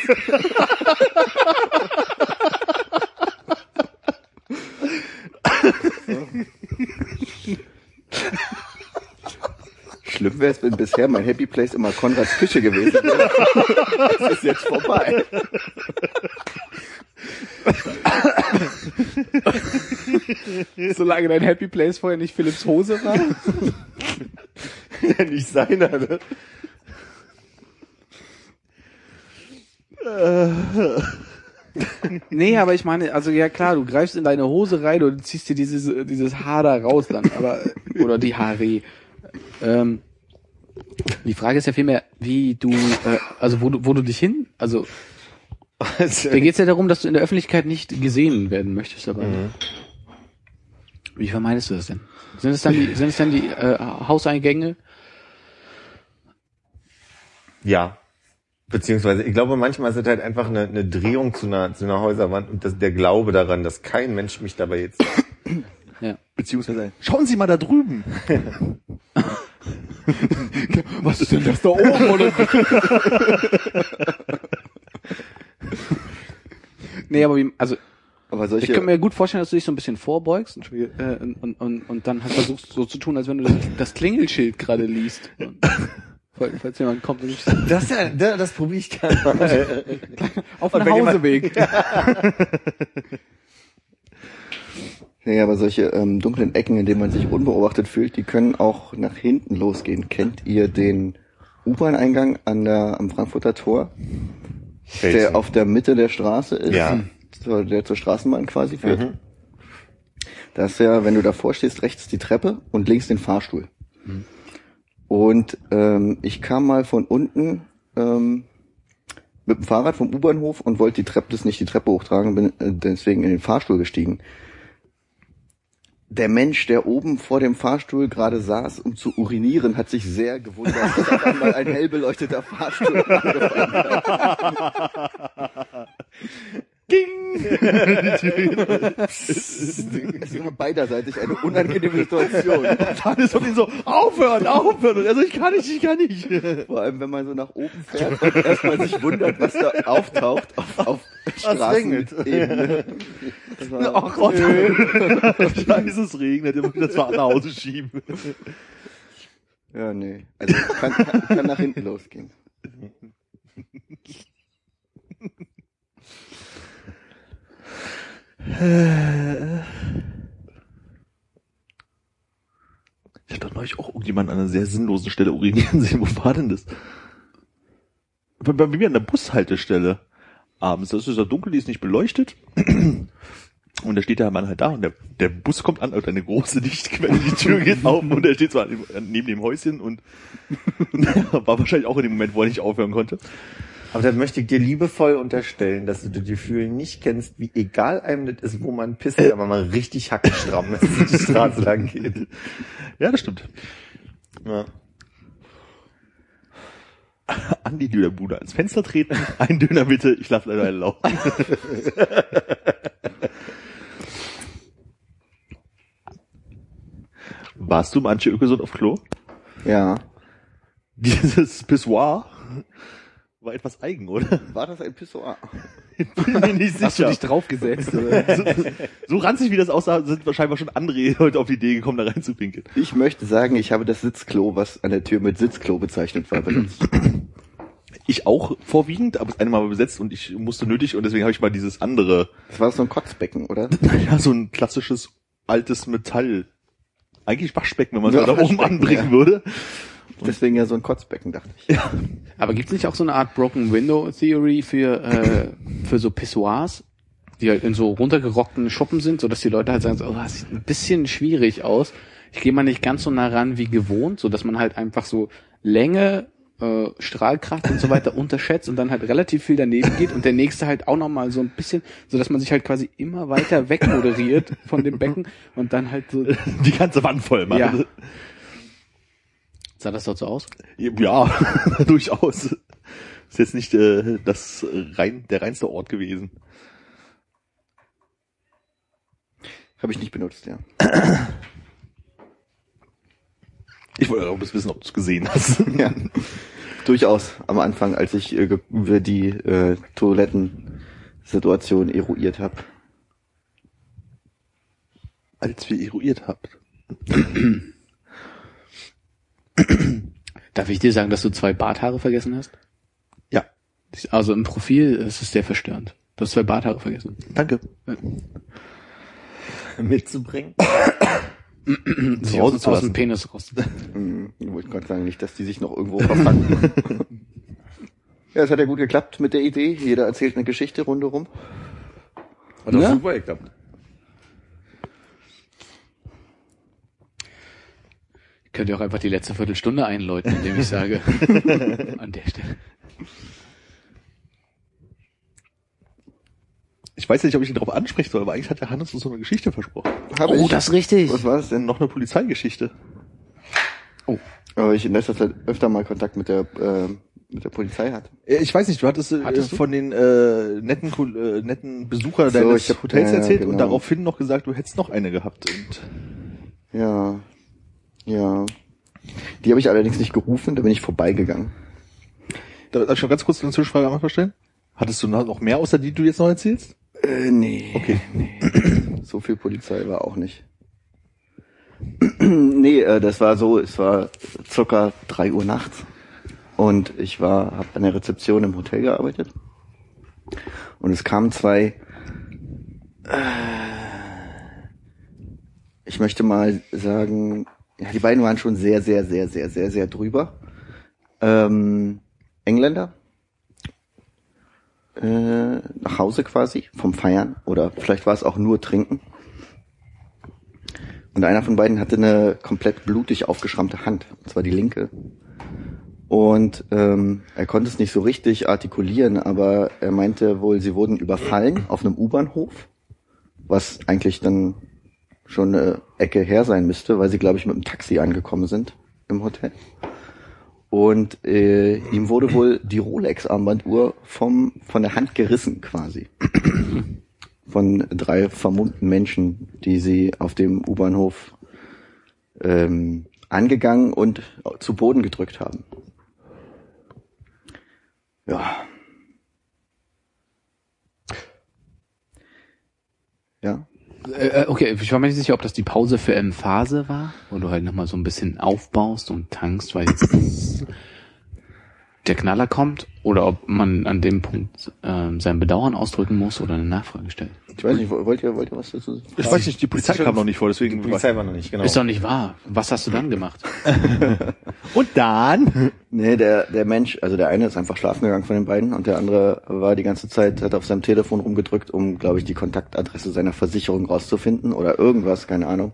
Wäre es, wenn bisher mein Happy Place immer Konrads Küche gewesen wäre. Das ist jetzt vorbei. Solange dein Happy Place vorher nicht Philips Hose war? Ja, nicht seiner, ne? nee, aber ich meine, also ja klar, du greifst in deine Hose rein und ziehst dir dieses, dieses Haar da raus dann, aber, oder die Haare. Ähm, die Frage ist ja vielmehr, wie du, äh, also wo du, wo du dich hin, also Also, da geht es ja darum, dass du in der Öffentlichkeit nicht gesehen werden möchtest, aber wie vermeidest du das denn? Sind es dann die, sind es dann die äh, Hauseingänge? ja. Beziehungsweise, ich glaube, manchmal ist es halt einfach eine, eine Drehung zu einer, zu einer Häuserwand und das, der Glaube daran, dass kein Mensch mich dabei jetzt Ja. Beziehungsweise, schauen Sie mal da drüben. Was ist denn das da oben? Oder? nee, aber wie, also Aber ich solche, kann mir gut vorstellen, dass du dich so ein bisschen vorbeugst äh, und, und, und dann halt versuchst so zu tun, als wenn du das, das Klingelschild gerade liest. Falls, jemand kommt und dich Das, ja, das, probiere ich gerne mal. auf den wenn jemand- Nee, aber solche ähm, dunklen Ecken, in denen man sich unbeobachtet fühlt, die können auch nach hinten losgehen. Kennt ihr den U-Bahn-Eingang an der, am Frankfurter Tor? der auf der Mitte der Straße ist, Ja. zur, der zur Straßenbahn quasi führt. Da ist ja, wenn du davor stehst, rechts die Treppe und links den Fahrstuhl. Und ähm, ich kam mal von unten ähm, mit dem Fahrrad vom U-Bahnhof und wollte die Treppe, das nicht die Treppe hochtragen, bin äh, deswegen in den Fahrstuhl gestiegen. Der Mensch, der oben vor dem Fahrstuhl gerade saß, um zu urinieren, hat sich sehr gewundert, dass auf einmal ein hell beleuchteter Fahrstuhl angefangen hat. war beiderseitig eine unangenehme Situation. Dann ist ihm so, aufhören, aufhören. Und er so, ich kann nicht, ich kann nicht. Vor allem, wenn man so nach oben fährt und erstmal sich wundert, was da auftaucht auf, auf Straßenebene. Oh Gott. Scheiße, es regnet. Ihr müsst das Fahrrad nach Hause schieben. Ja, nee. Also kann, kann, kann nach hinten losgehen. Ich hatte doch neulich auch irgendjemand an einer sehr sinnlosen Stelle urinieren sehen. Wo war denn das? Bei, bei mir an der Bushaltestelle. Abends. Das ist ja dunkel, die ist nicht beleuchtet. Und da steht der Mann halt da und der, der Bus kommt an, also eine große Lichtquelle, die Tür geht auf und er steht zwar neben dem Häuschen und war wahrscheinlich auch in dem Moment, wo er nicht aufhören konnte. Aber dann möchte ich dir liebevoll unterstellen, dass du das Gefühl nicht kennst, wie egal einem das ist, wo man pisst, aber mal richtig hackenstramm, wenn es die Straße lang geht. Ja, das stimmt. Ja. An die Dönerbude ans Fenster treten, ein Döner bitte, ich lasse leider einen laufen. Warst du manche Ökosund auf Klo? Ja. Dieses Pissoir war etwas eigen, oder? War das ein Pissoir? Bin mir nicht Hast du sicher. dich draufgesetzt? So, so ranzig wie das aussah, sind wahrscheinlich schon andere heute auf die Idee gekommen, da reinzupinkeln. Ich möchte sagen, ich habe das Sitzklo, was an der Tür mit Sitzklo bezeichnet war, benutzt. Ich auch vorwiegend, aber das eine Mal war besetzt und ich musste nötig und deswegen habe ich mal dieses andere, Das war so ein Kotzbecken, oder? ja, so ein klassisches altes Metall. Eigentlich Waschbecken, wenn man es Ja, mal da oben anbringen ja. würde. Deswegen ja so ein Kotzbecken, dachte ich. Aber gibt's nicht auch so eine Art Broken Window Theory für, äh, für so Pissoirs, die halt in so runtergerockten Schuppen sind, so dass die Leute halt sagen, so, oh, das sieht ein bisschen schwierig aus. Ich gehe mal nicht ganz so nah ran wie gewohnt, so dass man halt einfach so Länge, äh, Strahlkraft und so weiter unterschätzt und dann halt relativ viel daneben geht und der nächste halt auch nochmal so ein bisschen, so dass man sich halt quasi immer weiter wegmoderiert von dem Becken und dann halt so, Die ganze Wand voll machen. Ja. Sah das dort so aus? Ja, durchaus. Ist jetzt nicht äh, das rein, der reinste Ort gewesen. Habe ich nicht benutzt, ja. Ich wollte auch wissen, ob du es gesehen hast. ja. Durchaus am Anfang, als ich äh, über die äh, Toilettensituation eruiert habe. Als wir eruiert habt. Darf ich dir sagen, dass du zwei Barthaare vergessen hast? Ja, Also im Profil ist es sehr verstörend. Du hast zwei Barthaare vergessen. danke. Mitzubringen. Sie Hause aus, zu aus lassen. dem Penis raus. Hm, ich wollte gerade sagen, nicht, dass die sich noch irgendwo verfangen. ja, es hat ja gut geklappt mit der Idee. Jeder erzählt eine Geschichte rundherum. Hat doch Ja. super geklappt. Ich könnte auch einfach die letzte Viertelstunde einläuten, indem ich sage, an der Stelle. Ich weiß nicht, ob ich ihn darauf ansprechen soll, aber eigentlich hat der Hannes uns so eine Geschichte versprochen. Hab Oh, ich. das ist richtig. Was war das denn? Noch eine Polizeigeschichte. Aber ich in letzter Zeit öfter mal Kontakt mit der, äh, mit der Polizei hatte. Äh, Ich weiß nicht, du hattest, äh, Hattest du? von den äh, netten, äh, netten Besucher So, deines ich hab- Hotels ja, ja, erzählt und genau. daraufhin noch gesagt, du hättest noch eine gehabt. Und Ja. Ja. Die habe ich allerdings nicht gerufen, da bin ich vorbeigegangen. da darf ich noch ganz kurz eine Zwischenfrage am Anfang stellen? Hattest du noch mehr außer die, die du jetzt noch erzählst? Äh, nee. Okay. So viel Polizei war auch nicht. nee, äh, das war so, es war circa drei Uhr nachts und ich war, habe an der Rezeption im Hotel gearbeitet und es kamen zwei, äh, ich möchte mal sagen, ja, die beiden waren schon sehr, sehr, sehr, sehr, sehr, sehr drüber. Ähm, Engländer, äh, nach Hause quasi vom Feiern oder vielleicht war es auch nur Trinken. Und einer von beiden hatte eine komplett blutig aufgeschrammte Hand, und zwar die linke. Und ähm, er konnte es nicht so richtig artikulieren, aber er meinte wohl, sie wurden überfallen auf einem U-Bahnhof, was eigentlich dann schon eine Ecke her sein müsste, weil sie, glaube ich, mit dem Taxi angekommen sind im Hotel. Und äh, ihm wurde wohl die Rolex-Armbanduhr vom von der Hand gerissen quasi. Von drei vermummten Menschen, die sie auf dem U-Bahnhof ähm, angegangen und zu Boden gedrückt haben. Ja. Ja. Äh, okay, ich war mir nicht sicher, ob das die Pause für Emphase war, wo du halt nochmal so ein bisschen aufbaust und tankst, weil jetzt der Knaller kommt, oder ob man an dem Punkt ähm, sein Bedauern ausdrücken muss oder eine Nachfrage stellt. Ich weiß nicht, wollt ihr, wollt ihr was dazu sagen? Ich weiß nicht, die Polizei kam noch nicht vor, deswegen. Die Polizei war noch nicht, genau. Ist doch nicht wahr. Was hast du dann gemacht? Und dann? Nee, der, der Mensch, also der eine ist einfach schlafen gegangen von den beiden und der andere war die ganze Zeit, hat auf seinem Telefon rumgedrückt, um, glaube ich, die Kontaktadresse seiner Versicherung rauszufinden oder irgendwas, keine Ahnung.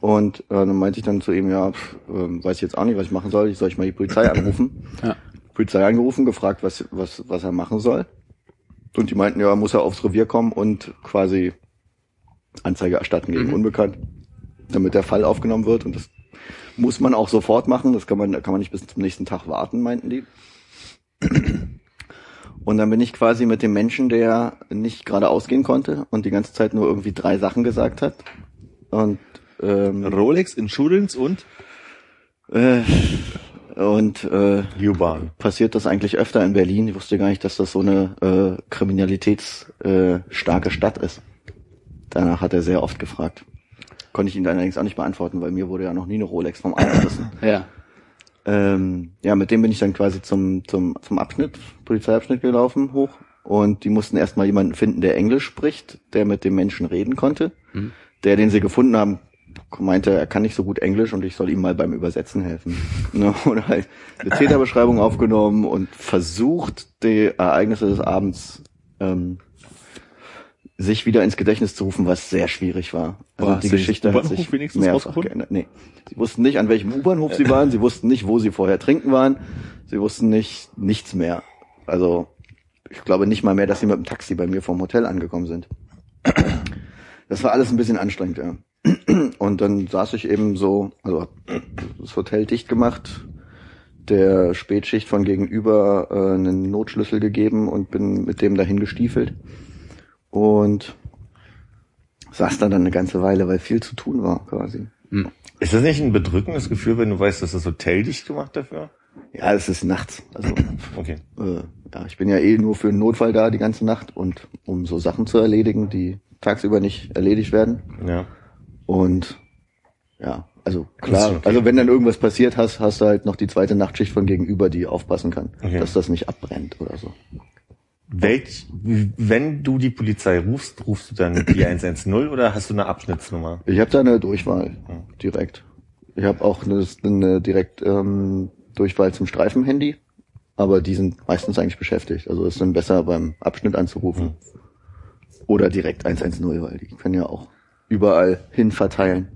Und äh, dann meinte ich dann zu ihm, ja, pf, äh, weiß ich jetzt auch nicht, was ich machen soll. Ich soll ich mal die Polizei anrufen. Ja. Polizei angerufen, gefragt, was, was, was er machen soll. Und die meinten, ja, muss er aufs Revier kommen und quasi Anzeige erstatten gegen Unbekannt, damit der Fall aufgenommen wird. Und das muss man auch sofort machen. Das kann man, kann man nicht bis zum nächsten Tag warten, meinten die. Und dann bin ich quasi mit dem Menschen, der nicht gerade ausgehen konnte und die ganze Zeit nur irgendwie drei Sachen gesagt hat. Und ähm, Rolex, Insurance und? äh, und äh, passiert das eigentlich öfter in Berlin. Ich wusste gar nicht, dass das so eine äh, kriminalitätsstarke äh, Stadt ist. Danach hat er sehr oft gefragt. Konnte ich ihn allerdings auch nicht beantworten, weil mir wurde ja noch nie eine Rolex vom Arm gerissen. Ja. Ähm, ja, mit dem bin ich dann quasi zum, zum, zum Abschnitt, Polizeiabschnitt gelaufen, hoch. Und die mussten erstmal jemanden finden, der Englisch spricht, der mit dem Menschen reden konnte. Der, den sie gefunden haben, meinte, er kann nicht so gut Englisch und ich soll ihm mal beim Übersetzen helfen. Ne, und halt eine Täterbeschreibung aufgenommen und versucht, die Ereignisse des Abends ähm, sich wieder ins Gedächtnis zu rufen, was sehr schwierig war. Also War die Geschichte hat sich wenigstens mehrfach geändert. Nee. Sie wussten nicht, an welchem U-Bahnhof sie waren, sie wussten nicht, wo sie vorher trinken waren, sie wussten nicht nichts mehr. Also ich glaube nicht mal mehr, dass sie mit dem Taxi bei mir vom Hotel angekommen sind. Das war alles ein bisschen anstrengend, ja. Und dann saß ich eben so, also das Hotel dicht gemacht, der Spätschicht von gegenüber äh, einen Notschlüssel gegeben und bin mit dem dahin gestiefelt. Und saß da dann eine ganze Weile, weil viel zu tun war quasi. Ist das nicht ein bedrückendes Gefühl, wenn du weißt, dass das Hotel dich gemacht dafür? Ja, es ist nachts. Also Okay. äh, ja, ich bin ja eh nur für einen Notfall da die ganze Nacht und um so Sachen zu erledigen, die tagsüber nicht erledigt werden. Ja. Und ja, also klar, okay. also wenn dann irgendwas passiert hast, hast du halt noch die zweite Nachtschicht von gegenüber, die aufpassen kann, Okay. dass das nicht abbrennt oder so. Welch, wenn du die Polizei rufst, rufst du dann die 110 oder hast du eine Abschnittsnummer? Ich habe da eine Durchwahl direkt. Ich habe auch eine, eine direkt ähm, Durchwahl zum Streifenhandy, aber die sind meistens eigentlich beschäftigt. Also es ist dann besser beim Abschnitt anzurufen oder direkt 110, weil die können ja auch überall hin verteilen.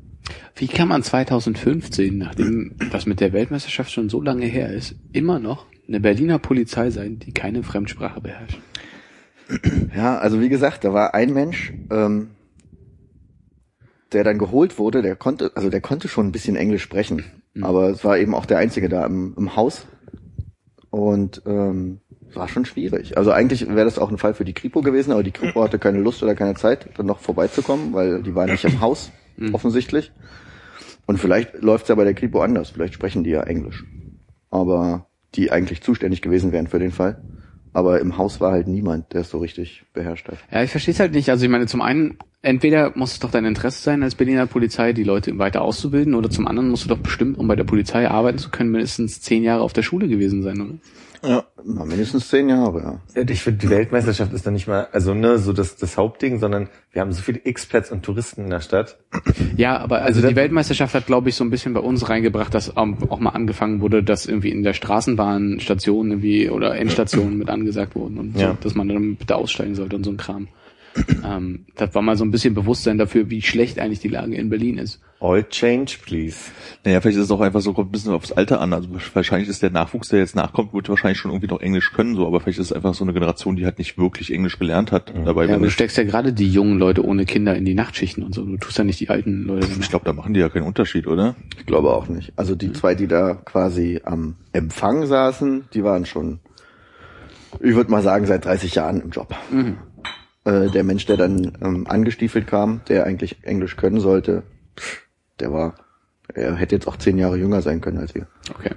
Wie kann man 2015, nachdem das mit der Weltmeisterschaft schon so lange her ist, immer noch eine Berliner Polizei sein, die keine Fremdsprache beherrscht? Ja, also wie gesagt, da war ein Mensch, ähm, der dann geholt wurde, der konnte, also der konnte schon ein bisschen Englisch sprechen, aber es war eben auch der einzige da im, im Haus und ähm, war schon schwierig. Also eigentlich wäre das auch ein Fall für die Kripo gewesen, aber die Kripo hatte keine Lust oder keine Zeit, dann noch vorbeizukommen, weil die waren nicht im Haus, offensichtlich. Und vielleicht läuft's ja bei der Kripo anders, vielleicht sprechen die ja Englisch. Aber die eigentlich zuständig gewesen wären für den Fall. Aber im Haus war halt niemand, der es so richtig beherrscht hat. Ja, ich verstehe es halt nicht. Also ich meine, zum einen, entweder muss es doch dein Interesse sein, als Berliner Polizei die Leute weiter auszubilden, oder zum anderen musst du doch bestimmt, um bei der Polizei arbeiten zu können, mindestens zehn Jahre auf der Schule gewesen sein, oder? Ja, mindestens zehn Jahre, ja. Ich finde, die Weltmeisterschaft ist dann nicht mal, also ne, so das, das Hauptding, sondern wir haben so viele X-Plätze und Touristen in der Stadt. Ja, aber also die Weltmeisterschaft hat, glaube ich, so ein bisschen bei uns reingebracht, dass auch mal angefangen wurde, dass irgendwie in der Straßenbahnstation irgendwie oder Endstationen mit angesagt wurden und so, Ja. dass man dann bitte aussteigen sollte und so ein Kram. Ähm, das war mal so ein bisschen Bewusstsein dafür, wie schlecht eigentlich die Lage in Berlin ist. All change, please. Naja, vielleicht ist es auch einfach so, kommt ein bisschen aufs Alter an. Also wahrscheinlich ist der Nachwuchs, der jetzt nachkommt, wird wahrscheinlich schon irgendwie noch Englisch können, so, aber vielleicht ist es einfach so eine Generation, die halt nicht wirklich Englisch gelernt hat. Dabei, Ja, aber du steckst ja gerade die jungen Leute ohne Kinder in die Nachtschichten und so. Du tust ja nicht die alten Leute. ich glaube, da machen die ja keinen Unterschied, oder? Ich glaube auch nicht. Also Mhm. die zwei, die da quasi am Empfang saßen, die waren schon, ich würde mal sagen, seit 30 Jahren im Job. Mhm. Äh, der Mensch, der dann ähm, angestiefelt kam, der eigentlich Englisch können sollte, der war, er hätte jetzt auch zehn Jahre jünger sein können als wir. Okay.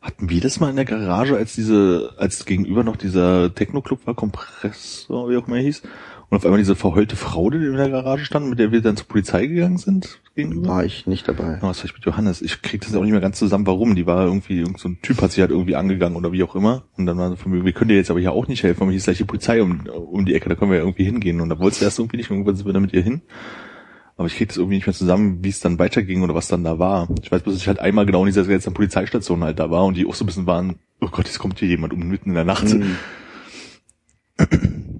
Hatten wir das mal in der Garage, als diese, als gegenüber noch dieser Techno-Club war, Kompressor, wie auch immer er hieß, und auf einmal diese verheulte Frau, die in der Garage stand, mit der wir dann zur Polizei gegangen sind? War ich nicht dabei. Oh, was war ich mit Johannes? Ich krieg das auch nicht mehr ganz zusammen, warum. Die war irgendwie, irgend so ein Typ hat sich halt irgendwie angegangen oder wie auch immer. Und dann war so von mir, wir können dir jetzt aber hier auch nicht helfen, aber hier ist gleich die Polizei um, um die Ecke, da können wir ja irgendwie hingehen. Und da wolltest du erst irgendwie nicht, irgendwann sind wir dann mit ihr hin. Aber ich krieg das irgendwie nicht mehr zusammen, wie es dann weiterging oder was dann da war. Ich weiß bloß, dass ich halt einmal genau in dieser ganzen Polizeistation halt da war und die auch so ein bisschen waren, oh Gott, jetzt kommt hier jemand um mitten in der Nacht. Hm.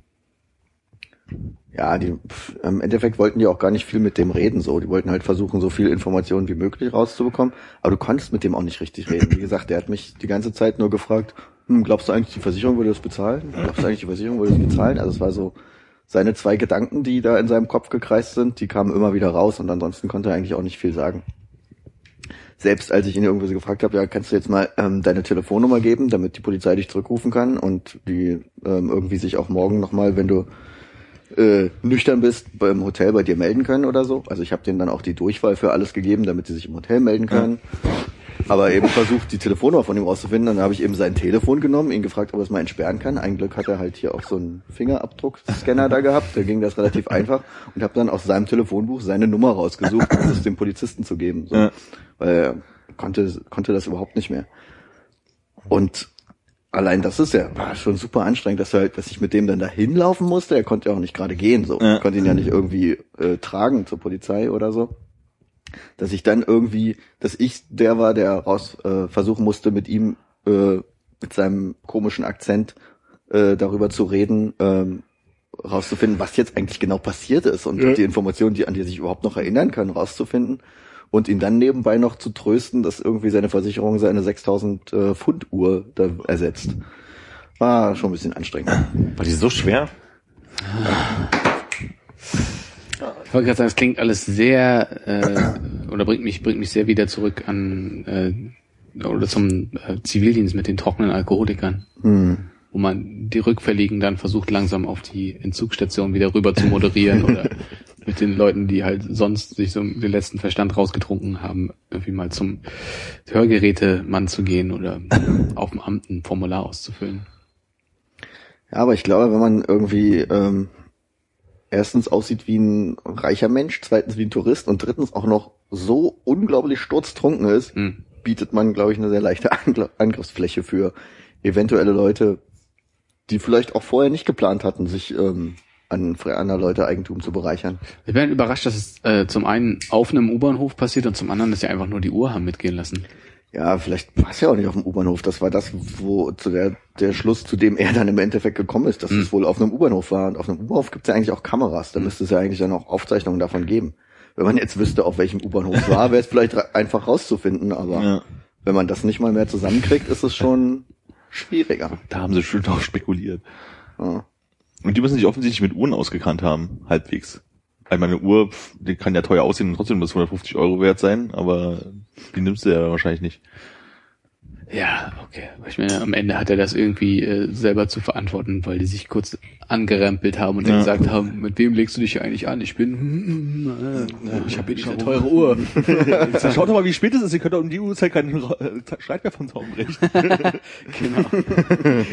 Ja, die, pf, im Endeffekt wollten die auch gar nicht viel mit dem reden, so. Die wollten halt versuchen, so viel Informationen wie möglich rauszubekommen. Aber du konntest mit dem auch nicht richtig reden. Wie gesagt, der hat mich die ganze Zeit nur gefragt, hm, glaubst du eigentlich, die Versicherung würde das bezahlen? Glaubst du eigentlich, die Versicherung würde das bezahlen? Also es war so seine zwei Gedanken, die da in seinem Kopf gekreist sind, die kamen immer wieder raus und ansonsten konnte er eigentlich auch nicht viel sagen. Selbst als ich ihn irgendwie so gefragt habe, ja, kannst du jetzt mal ähm, deine Telefonnummer geben, damit die Polizei dich zurückrufen kann und die ähm, irgendwie sich auch morgen nochmal, wenn du äh, nüchtern bist, beim Hotel bei dir melden können oder so. Also ich habe denen dann auch die Durchwahl für alles gegeben, damit sie sich im Hotel melden können. Aber eben versucht, die Telefonnummer von ihm rauszufinden. Dann habe ich eben sein Telefon genommen, ihn gefragt, ob er es mal entsperren kann. Ein Glück hat er halt hier auch so einen Fingerabdruckscanner da gehabt. Da ging das relativ einfach. Und habe dann aus seinem Telefonbuch seine Nummer rausgesucht, um es dem Polizisten zu geben. So. Ja. Weil er konnte, konnte das überhaupt nicht mehr. Und allein das ist ja war schon super anstrengend, dass er halt, dass ich mit dem dann da hinlaufen musste. Er konnte ja auch nicht gerade gehen, so. Ja. Ich konnte ihn ja nicht irgendwie äh, tragen zur Polizei oder so. Dass ich dann irgendwie, dass ich der war, der raus äh, versuchen musste, mit ihm äh, mit seinem komischen Akzent äh, darüber zu reden, ähm, rauszufinden, was jetzt eigentlich genau passiert ist und Ja. die Informationen, die an die er sich überhaupt noch erinnern kann, rauszufinden und ihn dann nebenbei noch zu trösten, dass irgendwie seine Versicherung seine 6000 äh, Pfund Uhr da ersetzt. War schon ein bisschen anstrengend. War die so schwer? Ich wollte gerade sagen, es klingt alles sehr äh, oder bringt mich bringt mich sehr wieder zurück an äh, oder zum äh, Zivildienst mit den trockenen Alkoholikern, Hm. wo man die Rückfälligen dann versucht langsam auf die Entzugsstation wieder rüber zu moderieren oder mit den Leuten, die halt sonst sich so den letzten Verstand rausgetrunken haben, irgendwie mal zum Hörgerätemann zu gehen oder auf dem Amt ein Formular auszufüllen. Ja, aber ich glaube, wenn man irgendwie ähm, erstens aussieht wie ein reicher Mensch, zweitens wie ein Tourist und drittens auch noch so unglaublich sturztrunken ist, Hm. bietet man, glaube ich, eine sehr leichte Angl Angriffsfläche für eventuelle Leute, die vielleicht auch vorher nicht geplant hatten, sich ähm, an anderer Leute Eigentum zu bereichern. Ich bin überrascht, dass es äh, zum einen auf einem U-Bahnhof passiert und zum anderen, dass sie einfach nur die Uhr haben mitgehen lassen. Ja, vielleicht war es ja auch nicht auf dem U-Bahnhof. Das war das, wo zu der, der Schluss, zu dem er dann im Endeffekt gekommen ist, dass Hm. es wohl auf einem U-Bahnhof war. Und auf einem U-Bahnhof gibt es ja eigentlich auch Kameras. Da müsste es ja eigentlich dann auch Aufzeichnungen davon geben. Wenn man jetzt wüsste, auf welchem U-Bahnhof es war, wäre es vielleicht einfach rauszufinden. Aber Ja. wenn man das nicht mal mehr zusammenkriegt, ist es schon schwieriger. Da haben sie schön drauf spekuliert. Ja. Und die müssen sich offensichtlich mit Uhren ausgekannt haben, halbwegs. Weil meine Uhr, die kann ja teuer aussehen und trotzdem muss 150 Euro wert sein, aber die nimmst du ja wahrscheinlich nicht. Ja, okay. Ich meine, am Ende hat er das irgendwie äh, selber zu verantworten, weil die sich kurz angerempelt haben und dann Ja. gesagt haben, mit wem legst du dich hier eigentlich an? Ich bin, hm, äh, ich habe hier diese teure Uhr. Schaut doch mal, wie spät es ist. Ihr könnt doch um die Uhrzeit keinen äh, Streitwehr vom Zaun brechen. genau.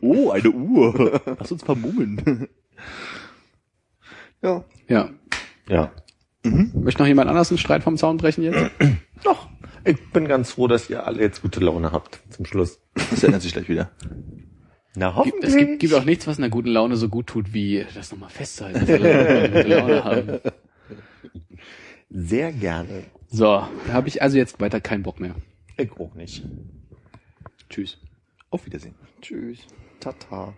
oh, eine Uhr. Lass uns vermummen. ja. Ja. Ja. Möchte noch jemand anders einen Streit vom Zaun brechen jetzt? Doch. Ich bin ganz froh, dass ihr alle jetzt gute Laune habt zum Schluss. Das ändert sich gleich wieder. Na, Gibt, es gibt, gibt auch nichts, was einer guten Laune so gut tut, wie das nochmal festzuhalten, dass alle eine gute Laune haben. Sehr gerne. So, da habe ich also jetzt weiter keinen Bock mehr. Ich auch nicht. Tschüss. Auf Wiedersehen. Tschüss. Tata.